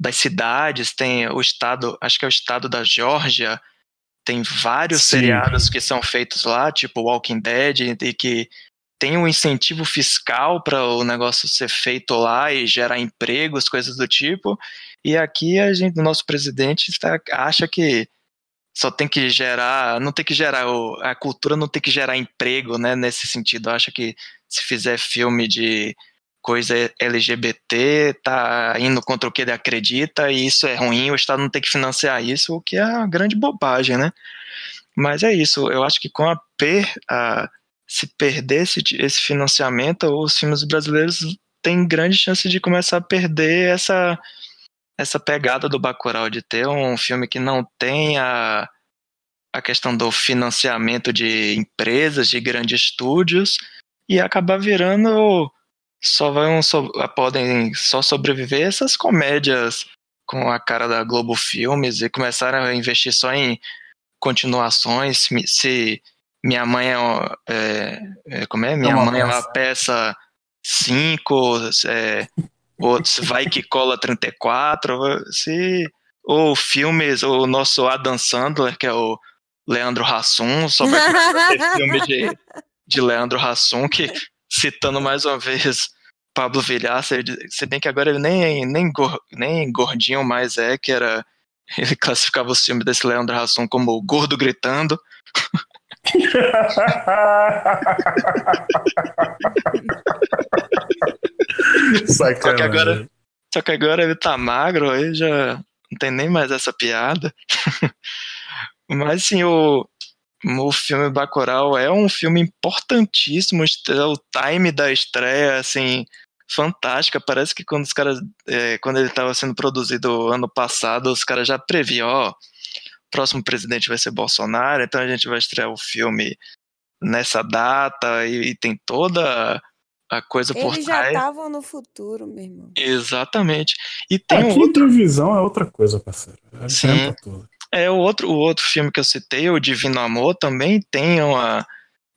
das cidades, tem o estado, acho que é o estado da Geórgia, tem vários Sim. seriados que são feitos lá, tipo Walking Dead, e que tem um incentivo fiscal para o negócio ser feito lá e gerar empregos, coisas do tipo. E aqui a gente, o nosso presidente está, acha que só tem que gerar, não tem que gerar, a cultura não tem que gerar emprego, né, nesse sentido. Acha que se fizer filme de coisa LGBT, tá indo contra o que ele acredita e isso é ruim, o Estado não tem que financiar isso, o que é uma grande bobagem, né? Mas é isso, eu acho que com a, per, a se perder esse, esse financiamento, os filmes brasileiros têm grande chance de começar a perder essa essa pegada do Bacurau de ter um filme que não tem a, questão do financiamento de empresas, de grandes estúdios, e acabar virando só vão so, podem só sobreviver essas comédias com a cara da Globo Filmes e começaram a investir só em continuações. Se, minha mãe é, é, é como é? Minha uma mãe é uma peça. peça 5, é, outros vai que cola 34, se ou filmes, o nosso Adam Sandler, que é o Leandro Hassum, só vai filme de, de Leandro Hassum, que citando mais uma vez Pablo Villar, se bem que agora ele nem, nem, nem gordinho mais é, que era. Ele classificava os filmes desse Leandro Hassum como gordo gritando. Só que agora- Só que agora ele tá magro, aí já não tem nem mais essa piada. Mas sim, o, o filme Bacurau é um filme importantíssimo, o time da estreia, assim, fantástica. Parece que quando os caras, é, quando ele estava sendo produzido ano passado, os caras já previam, ó, o próximo presidente vai ser Bolsonaro, então a gente vai estrear o filme nessa data e, e tem toda a coisa Eles por já trás. estavam no futuro, meu irmão. Exatamente. E tem um Aqui outro, é outra coisa, parceiro. Adianta Sim. tudo. é o outro, o outro filme que eu citei, o Divino Amor, também tem uma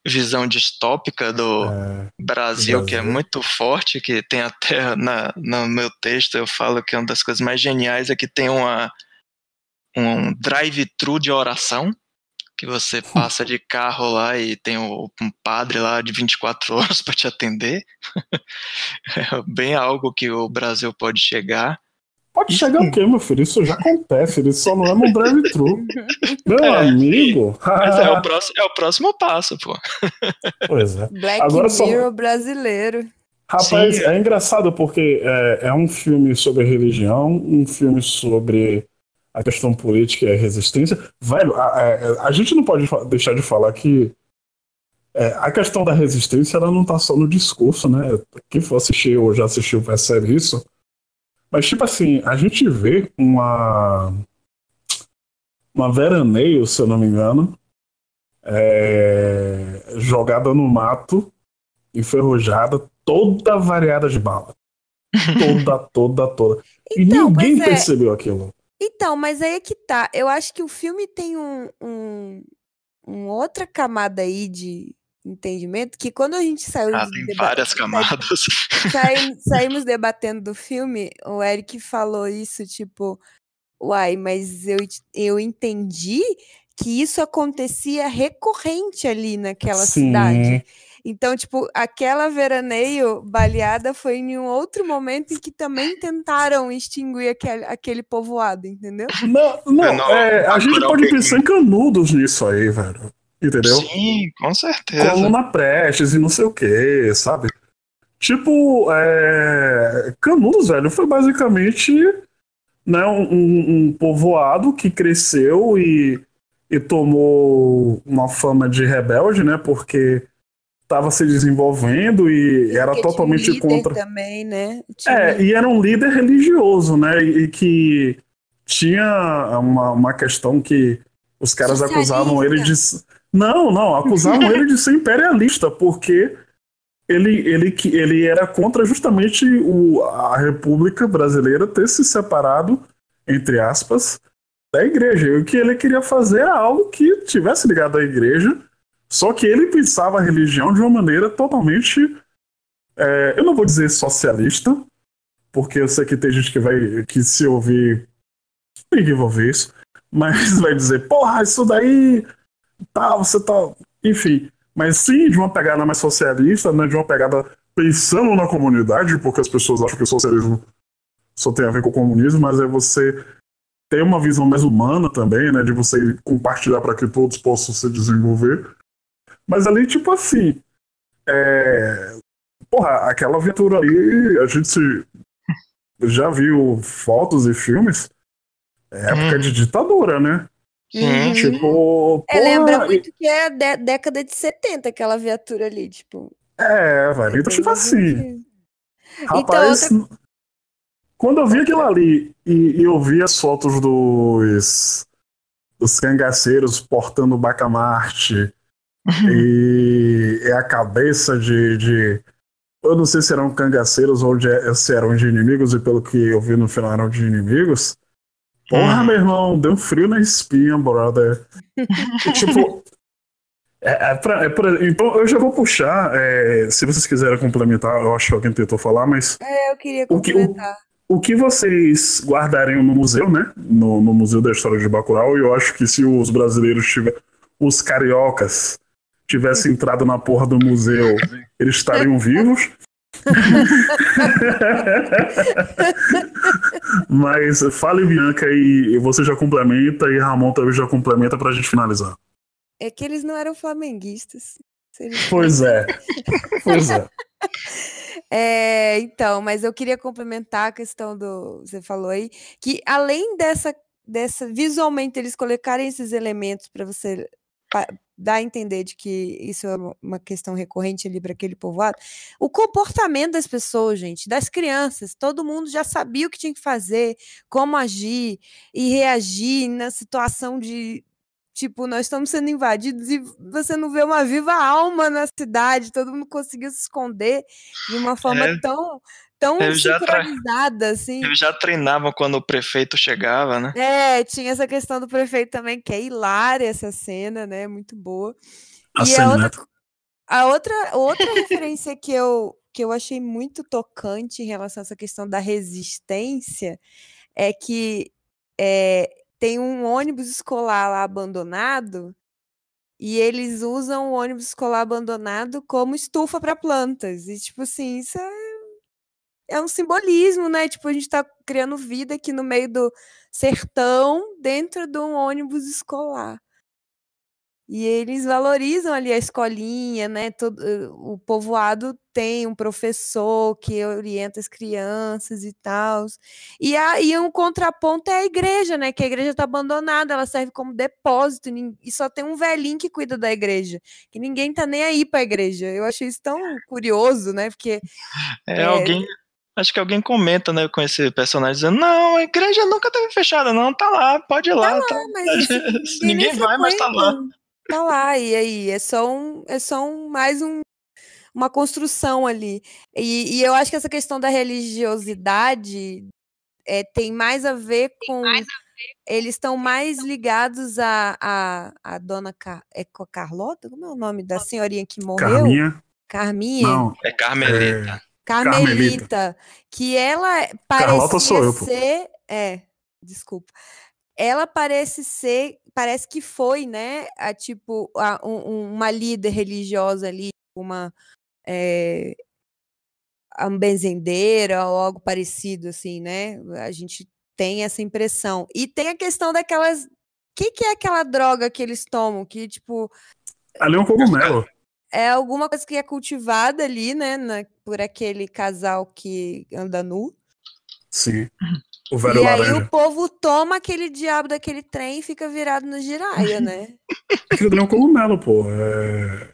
visão distópica do É, Brasil, do que é Brasil. muito forte, que tem até na, no meu texto eu falo que uma das coisas mais geniais é que tem uma um drive-thru de oração que você passa de carro lá e tem um padre lá de 24 horas para te atender. É bem algo que o Brasil pode chegar. Pode chegar o quê, meu filho? Isso já acontece, ele só não é no drive-thru. Meu É. amigo! Mas é o próximo, é o próximo passo, pô. pois é. Black Agora só- Mirror brasileiro. Rapaz, Sim. é engraçado porque é, é um filme sobre religião, um filme sobre a questão política e a resistência. Velho, a, a- a gente não pode deixar de falar que é, a questão da resistência ela não tá só no discurso, né? Quem for assistir ou já assistiu percebe isso. Mas, tipo assim, a gente vê uma. Uma veraneio, se eu não me engano, é, jogada no mato, enferrujada, toda variada de bala. Toda, toda, toda. E Então, ninguém pois é. percebeu aquilo. Então, mas aí é que tá. Eu acho que o filme tem um, um, um outra camada aí de entendimento que quando a gente saiu Ah, tem várias camadas. saí- saímos debatendo do filme, o Eric falou isso, tipo, uai, mas eu, eu entendi que isso acontecia recorrente ali naquela Sim. cidade. Então, tipo, aquela veraneio baleada foi em um outro momento em que também tentaram extinguir aquele, aquele povoado, entendeu? Não, não, Não, é, a gente pode que- pensar em canudos nisso aí, velho. Entendeu? Sim, com certeza. Como na Prestes e não sei o que, sabe? Tipo, é... Canudos, velho, foi basicamente né, um, um- um povoado que cresceu e, e tomou uma fama de rebelde, né? Porque estava se desenvolvendo e era Porque um totalmente líder contra. também, né? Tinha- É, e era um líder religioso, né? E, e que tinha uma, uma questão que os caras acusavam ele de. Não, não, acusavam ele de ser imperialista, porque ele, ele, que- ele era contra justamente o, a República Brasileira ter se separado, entre aspas, da igreja. E o que ele queria fazer era algo que tivesse ligado à igreja, só que ele pensava a religião de uma maneira totalmente. é, eu não vou dizer socialista, porque eu sei que tem gente que vai que se ouvir ninguém vai ouvir isso, mas vai dizer, porra, isso daí tá, você tá, enfim, mas sim de uma pegada mais socialista, né, de uma pegada pensando na comunidade, porque as pessoas acham que o socialismo só tem a ver com o comunismo, mas é você ter uma visão mais humana também, né, de você compartilhar para que todos possam se desenvolver. Mas ali, tipo assim, é, porra, aquela aventura ali, a gente já viu fotos e filmes, é época Hum. de ditadura, né? Sim, Uhum. Tipo, É, lembra muito que é a dé- década de 70, aquela viatura ali, tipo. É, velho, então tipo assim, rapaz, outra- quando eu vi aquilo ali e, e eu vi as fotos dos, dos cangaceiros portando bacamarte e, e a cabeça de, de- Eu não sei se eram cangaceiros ou de- se eram de inimigos, e pelo que eu vi no final eram de inimigos. Porra, Uhum. meu irmão, deu frio na espinha, brother. E, tipo. é- é pra- é pra- então eu já vou puxar. é, se vocês quiserem complementar, eu acho que alguém tentou falar, mas É, eu queria O que- o- complementar. o que vocês guardariam no museu, né? No, no Museu da História de Bacurau, e eu acho que se os brasileiros tiverem. Os cariocas tivessem entrado na porra do museu, eles estariam vivos. Mas fale, Bianca, e você já complementa, e Ramon também já complementa pra gente finalizar. É que eles não eram flamenguistas. Pois é. Pois é. É, então, mas eu queria complementar a questão do. Você falou aí, que além dessa, dessa visualmente eles colocarem esses elementos para você dar a entender de que isso é uma- uma questão recorrente ali para aquele povoado, o comportamento das pessoas, gente, das crianças, todo mundo já sabia o que tinha que fazer, como agir e reagir na situação de. Tipo, nós estamos sendo invadidos e você não vê uma viva alma na cidade, todo mundo conseguiu se esconder de uma forma É. tão, tão Eu tra- sincronizada, assim. Eles já treinavam quando o prefeito chegava, né? É, tinha essa questão do prefeito também, que é hilária essa cena, né? Muito boa. A e a cena, outra, a outra, outra referência que eu, que eu achei muito tocante em relação a essa questão da resistência é que é, tem um ônibus escolar lá abandonado e eles usam o ônibus escolar abandonado como estufa para plantas. E, tipo assim, isso é, é um simbolismo, né? Tipo, a gente está criando vida aqui no meio do sertão dentro de um ônibus escolar. E eles valorizam ali a escolinha, né? Todo, eh, o povoado tem um professor que orienta as crianças e tal. E aí um contraponto é a igreja, né? Que a igreja está abandonada, ela serve como depósito e só tem um velhinho que cuida da igreja, que ninguém tá nem aí para a igreja. Eu achei isso tão curioso, né? Porque É, É. alguém. Acho que alguém comenta, né, com esse personagem dizendo: Não, a igreja nunca teve fechada, não, tá lá, pode ir lá. tá- Ah, mas Ninguém nem vai, mas tá lá. Tá lá, e aí? É só um, é só um, mais um, uma construção ali. E, e eu acho que essa questão da religiosidade é, tem mais a ver com. Eles estão mais ligados a, a, a dona Car, é Carlota? Como é o nome da senhorinha que morreu? Carminha. Carminha? Não, É Carmelita. Carmelita, Carmelita. que ela parecia sou eu, ser, é, desculpa. Ela parece ser, parece que foi, né, a, tipo, a- um- um- uma líder religiosa ali, uma é, a benzendeira ou algo parecido, assim, né? A gente tem essa impressão. E tem a questão daquelas. O que, que é aquela droga que eles tomam? Que, tipo, ali é um cogumelo. É alguma coisa que é cultivada ali, né, na- por aquele casal que anda nu. Sim. O velho e aí laranja. o povo toma aquele diabo daquele trem e fica virado no giraia, né? Aquilo é um cogumelo, pô. É...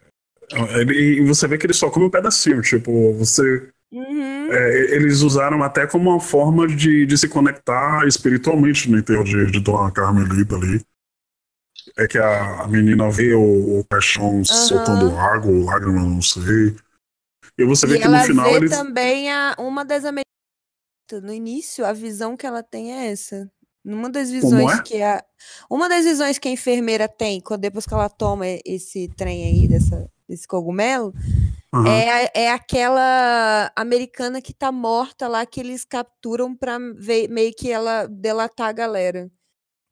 ele- E você vê que ele só come um pedacinho. Tipo, você. Uhum. é, eles usaram até como uma forma de, de se conectar espiritualmente no enterro de, de Dona Carmelita ali. É que a, menina vê o, o caixão soltando água, ou lágrima, não sei. E você vê E que no ela final vê eles. também a, uma das americanas. No início, a visão que ela tem é essa. Numa das visões é? que a. Uma das visões que a enfermeira tem, quando depois que ela toma esse trem aí, dessa, desse cogumelo, Aham. é, é aquela americana que tá morta lá que eles capturam pra ver, meio que ela delatar a galera.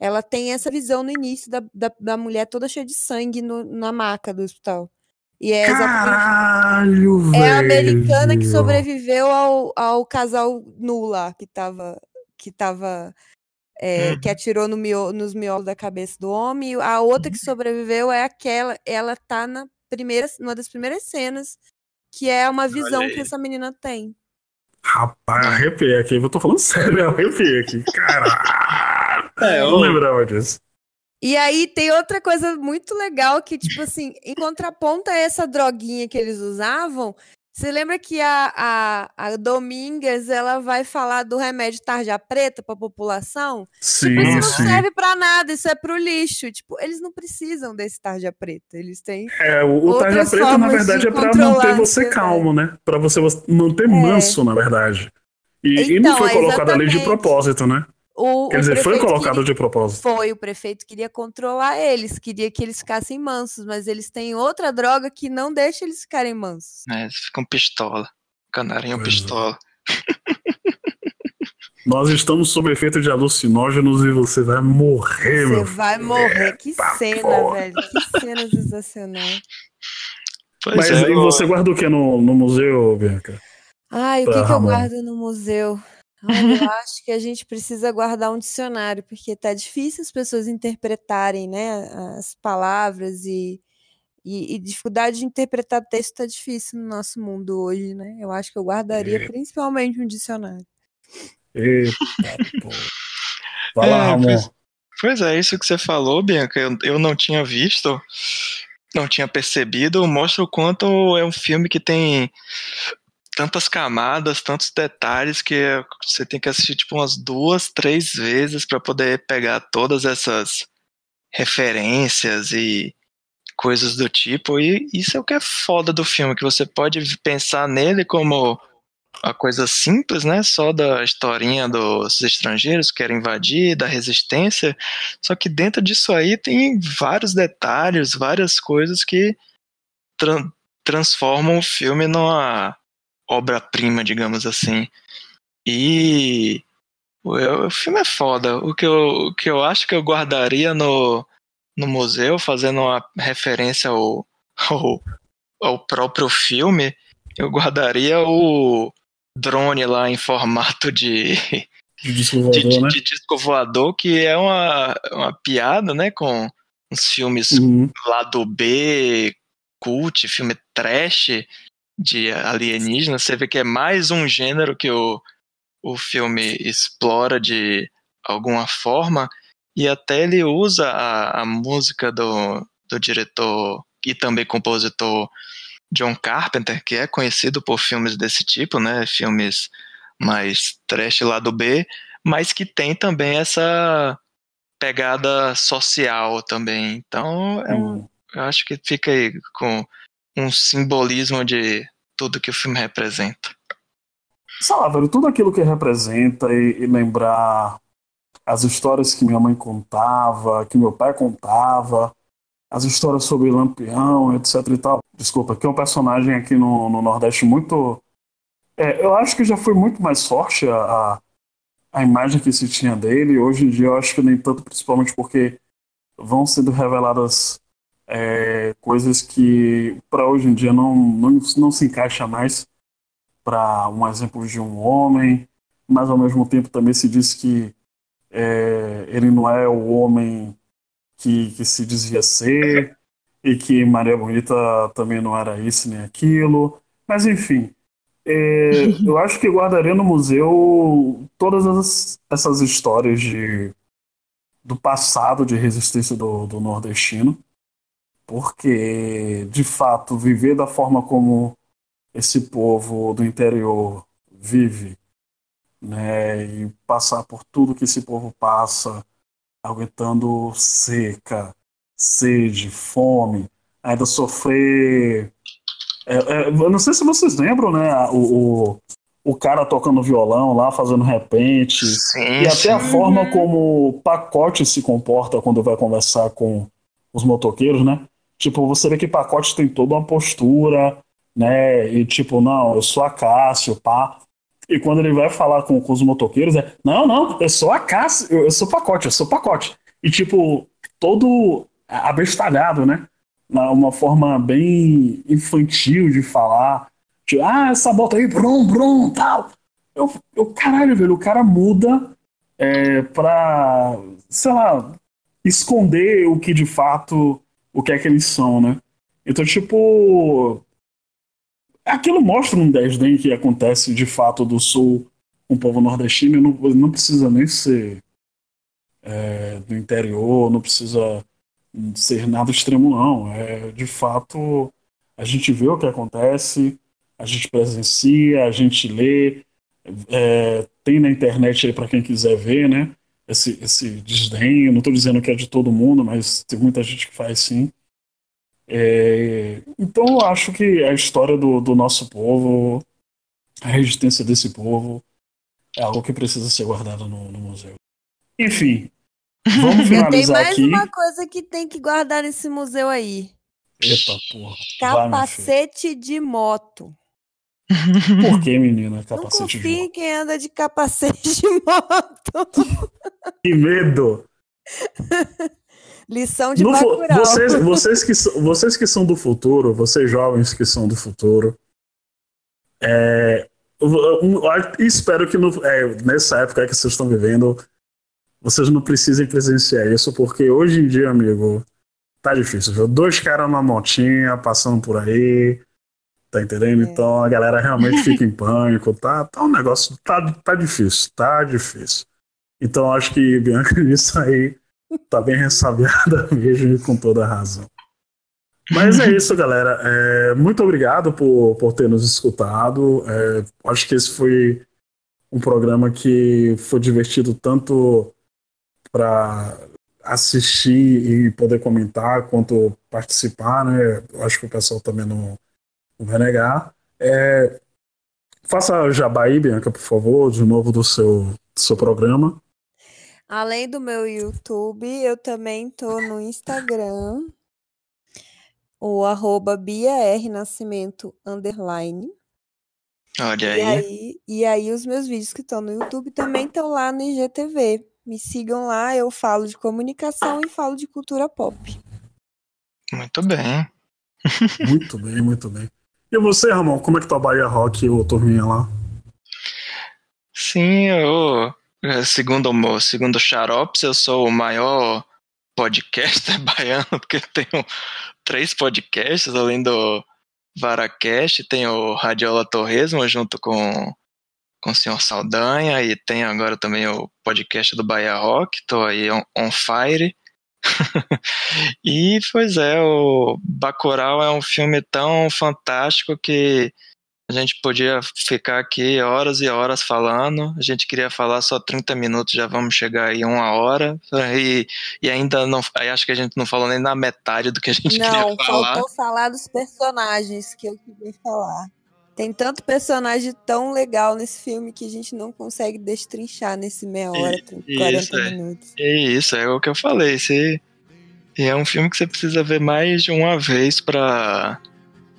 Ela tem essa visão no início da, da, da mulher toda cheia de sangue no- na maca do hospital. E é. Caralho, velho. É a americana que sobreviveu ao, ao casal nu lá, que tava. Que tava. é, Uhum. Que atirou no nos miolos da cabeça do homem. e A outra que sobreviveu é aquela. Ela tá na primeira, numa das primeiras cenas, que é uma visão que essa menina tem. Rapaz, arrepiei aqui. Eu tô falando sério, eu arrepiei aqui. Caralho. É, eu não lembrava disso. E aí tem outra coisa muito legal que, tipo assim, em contraponto a essa droguinha que eles usavam, você lembra que a, a, a Domingues ela vai falar do remédio tarja preta para a população? Sim, Tipo, isso não sim. serve para nada, isso é pro lixo. Tipo, eles não precisam desse tarja preta, eles têm. É, o, o tarja preta, na verdade, de é pra controlar manter você calmo, né? Pra você manter É. manso, na verdade. E, e não Então, foi é colocado ali de propósito, né? O, Quer o dizer, foi colocado queria- de propósito. Foi, o prefeito queria controlar eles, queria que eles ficassem mansos, mas eles têm outra droga que não deixa eles ficarem mansos. É, eles ficam pistola. Canarinho Pois é. pistola. Nós estamos sob efeito de alucinógenos e você vai morrer, Você meu vai morrer. Que Eita cena, porra. velho. Que cena sensacional. Pois Mas é, eu- você guarda o que no, no museu, Bianca? Ai, o que, que eu guardo no museu? Olha, eu acho que a gente precisa guardar um dicionário, porque tá difícil as pessoas interpretarem, né, as palavras e, E, e dificuldade de interpretar texto tá difícil no nosso mundo hoje, né? Eu acho que eu guardaria É. principalmente um dicionário. Eita, pô. Vai lá, É, Ramon. pois- Pois é, isso que você falou, Bianca, eu, eu não tinha visto, não tinha percebido, mostra o quanto é um filme que tem tantas camadas, tantos detalhes que você tem que assistir tipo umas duas, três vezes para poder pegar todas essas referências e coisas do tipo. E isso é o que é foda do filme, que você pode pensar nele como a coisa simples, né? Só da historinha dos estrangeiros que querem invadir, da resistência. Só que dentro disso aí tem vários detalhes, várias coisas que tran- transformam o filme numa obra-prima, digamos assim. E o, filme é foda. O que, eu, o que eu acho que eu guardaria no, no museu, fazendo uma referência ao, ao, ao próprio filme, eu guardaria o drone lá em formato de, De disco de, voador, de- né? de disco voador, que é uma, uma piada, né, com uns filmes Uhum. lado B, cult, filme trash de alienígena, você vê que é mais um gênero que o, o filme explora de alguma forma, e até ele usa a, a música do, do diretor e também compositor John Carpenter, que é conhecido por filmes desse tipo, né, filmes mais trash lado B, mas que tem também essa pegada social também. Então, é eu acho que fica aí com um simbolismo de tudo que o filme representa. Velho, tudo aquilo que representa e, e lembrar as histórias que minha mãe contava, que meu pai contava, as histórias sobre Lampião, etc e tal. Desculpa, que é um personagem aqui no, no Nordeste muito. É, eu acho que já foi muito mais forte a, a imagem que se tinha dele. Hoje em dia eu acho que nem tanto, principalmente porque vão sendo reveladas é, coisas que para hoje em dia não, não, não se encaixa mais para um exemplo de um homem, mas ao mesmo tempo também se diz que é, ele não é o homem que, que se dizia ser, e que Maria Bonita também não era isso nem aquilo. Mas enfim, é, eu acho que guardaria no museu todas as- essas histórias de, do passado de resistência do, do nordestino, porque de fato viver da forma como esse povo do interior vive, né, e passar por tudo que esse povo passa, aguentando seca, sede, fome, ainda sofrer. É, é, eu não sei se vocês lembram, né, o, o, o cara tocando violão lá, fazendo repente, Sim, e até sim. a forma como o pacote se comporta quando vai conversar com os motoqueiros, né? Tipo, você vê que pacote tem toda uma postura, né? E tipo, não, eu sou a Cássio, pá. E quando ele vai falar com, com os motoqueiros, é, não, não, eu sou a Cássio, eu, eu sou pacote, eu sou pacote. E tipo, todo abestalhado, né? Uma forma bem infantil de falar. Tipo, ah, essa bota aí, brum, brum, tal. Eu, eu, caralho, velho, o cara muda é, pra, sei lá, esconder o que de fato, o que é que eles são, né? Então, tipo, aquilo mostra um desdém que acontece de fato do sul com o povo nordestino, não, não precisa nem ser é, do interior, não precisa ser nada extremo, não. É, de fato, a gente vê o que acontece, a gente presencia, a gente lê, é, tem na internet aí para quem quiser ver, né? Esse, esse desdém. Eu não estou dizendo que é de todo mundo, mas tem muita gente que faz sim. É, então eu acho que a história do, do nosso povo, a resistência desse povo, é algo que precisa ser guardado no, no museu. Enfim, vamos Eu tenho finalizar mais aqui. uma coisa que tem que guardar nesse museu aí. Eita porra. Vai. Capacete de moto. Por que, menina? Não Capacete de confie em quem anda de capacete de moto. Que medo! Lição de No vocês, vocês, que, são- vocês que são do futuro, vocês jovens que são do futuro, é, espero que no- é, nessa época que vocês estão vivendo, vocês não precisem presenciar isso, porque hoje em dia, amigo, tá difícil, viu? Dois caras numa motinha passando por aí, tá entendendo? É. Então a galera realmente fica em pânico, tá, tá um negócio, tá, tá difícil, tá difícil. Então acho que Bianca nisso aí tá bem ressabiada mesmo e com toda a razão. Mas é isso, galera. É, muito obrigado por, por ter nos escutado. É, acho que esse foi um programa que foi divertido tanto para assistir e poder comentar quanto participar, né? Acho que o pessoal também não, não vai negar. É, faça jabá aí, Bianca, por favor, de novo do seu, do seu programa. Além do meu YouTube, eu também tô no Instagram, o arroba Bia R Nascimento underline. Olha E aí. aí, e aí os meus vídeos que estão no YouTube também estão lá no IGTV. Me sigam lá, eu falo de comunicação e falo de cultura pop. Muito bem. Muito bem, muito bem. E você, Ramon, como é que tá a Bahia Rock e o turminha lá? Sim, eu, eh, segundo o segundo Xarops, eu sou o maior podcaster baiano, porque tenho três podcasts, além do Varacast, tem o Radiola Torresmo junto com, com o senhor Saldanha, e tem agora também o podcast do Bahia Rock, tô aí on, on fire. e, pois é, o Bacurau é um filme tão fantástico que a gente podia ficar aqui horas e horas falando. A gente queria falar só 30 minutos, já vamos chegar aí uma hora. E, e ainda não. Acho que a gente não falou nem na metade do que a gente Não, queria falar. faltou falar dos personagens que eu queria falar. Tem tanto personagem tão legal nesse filme que a gente não consegue destrinchar nesse meia hora, isso, 40 é. minutos. É isso, é o que eu falei. Você, e é um filme que você precisa ver mais de uma vez pra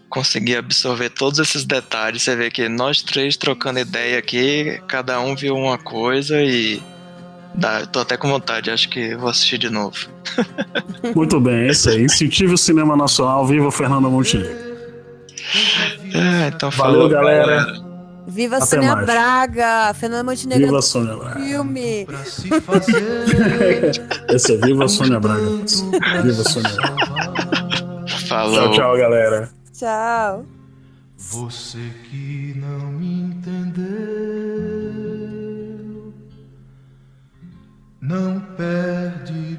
conseguir absorver todos esses detalhes. Você vê que nós três trocando ideia aqui, cada um viu uma coisa e. Dá, tô até com vontade, acho que vou assistir de novo. Muito bem, é isso aí. Incentive o cinema nacional, viva Fernanda Montenegro. É, então Valeu, falou, galera. Viva Até Sônia mais. Braga! Fernanda Montenegro Viva Sônia Braga. filme! Pra se fazer. Esse é Viva Sônia Braga. Viva Sônia Braga. Falou. Tchau, tchau, galera. Tchau! Você que não me entendeu, não perde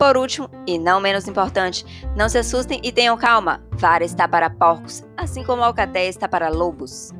Por último, e não menos importante, não se assustem e tenham calma. Vara está para porcos, assim como Alcatéia está para lobos.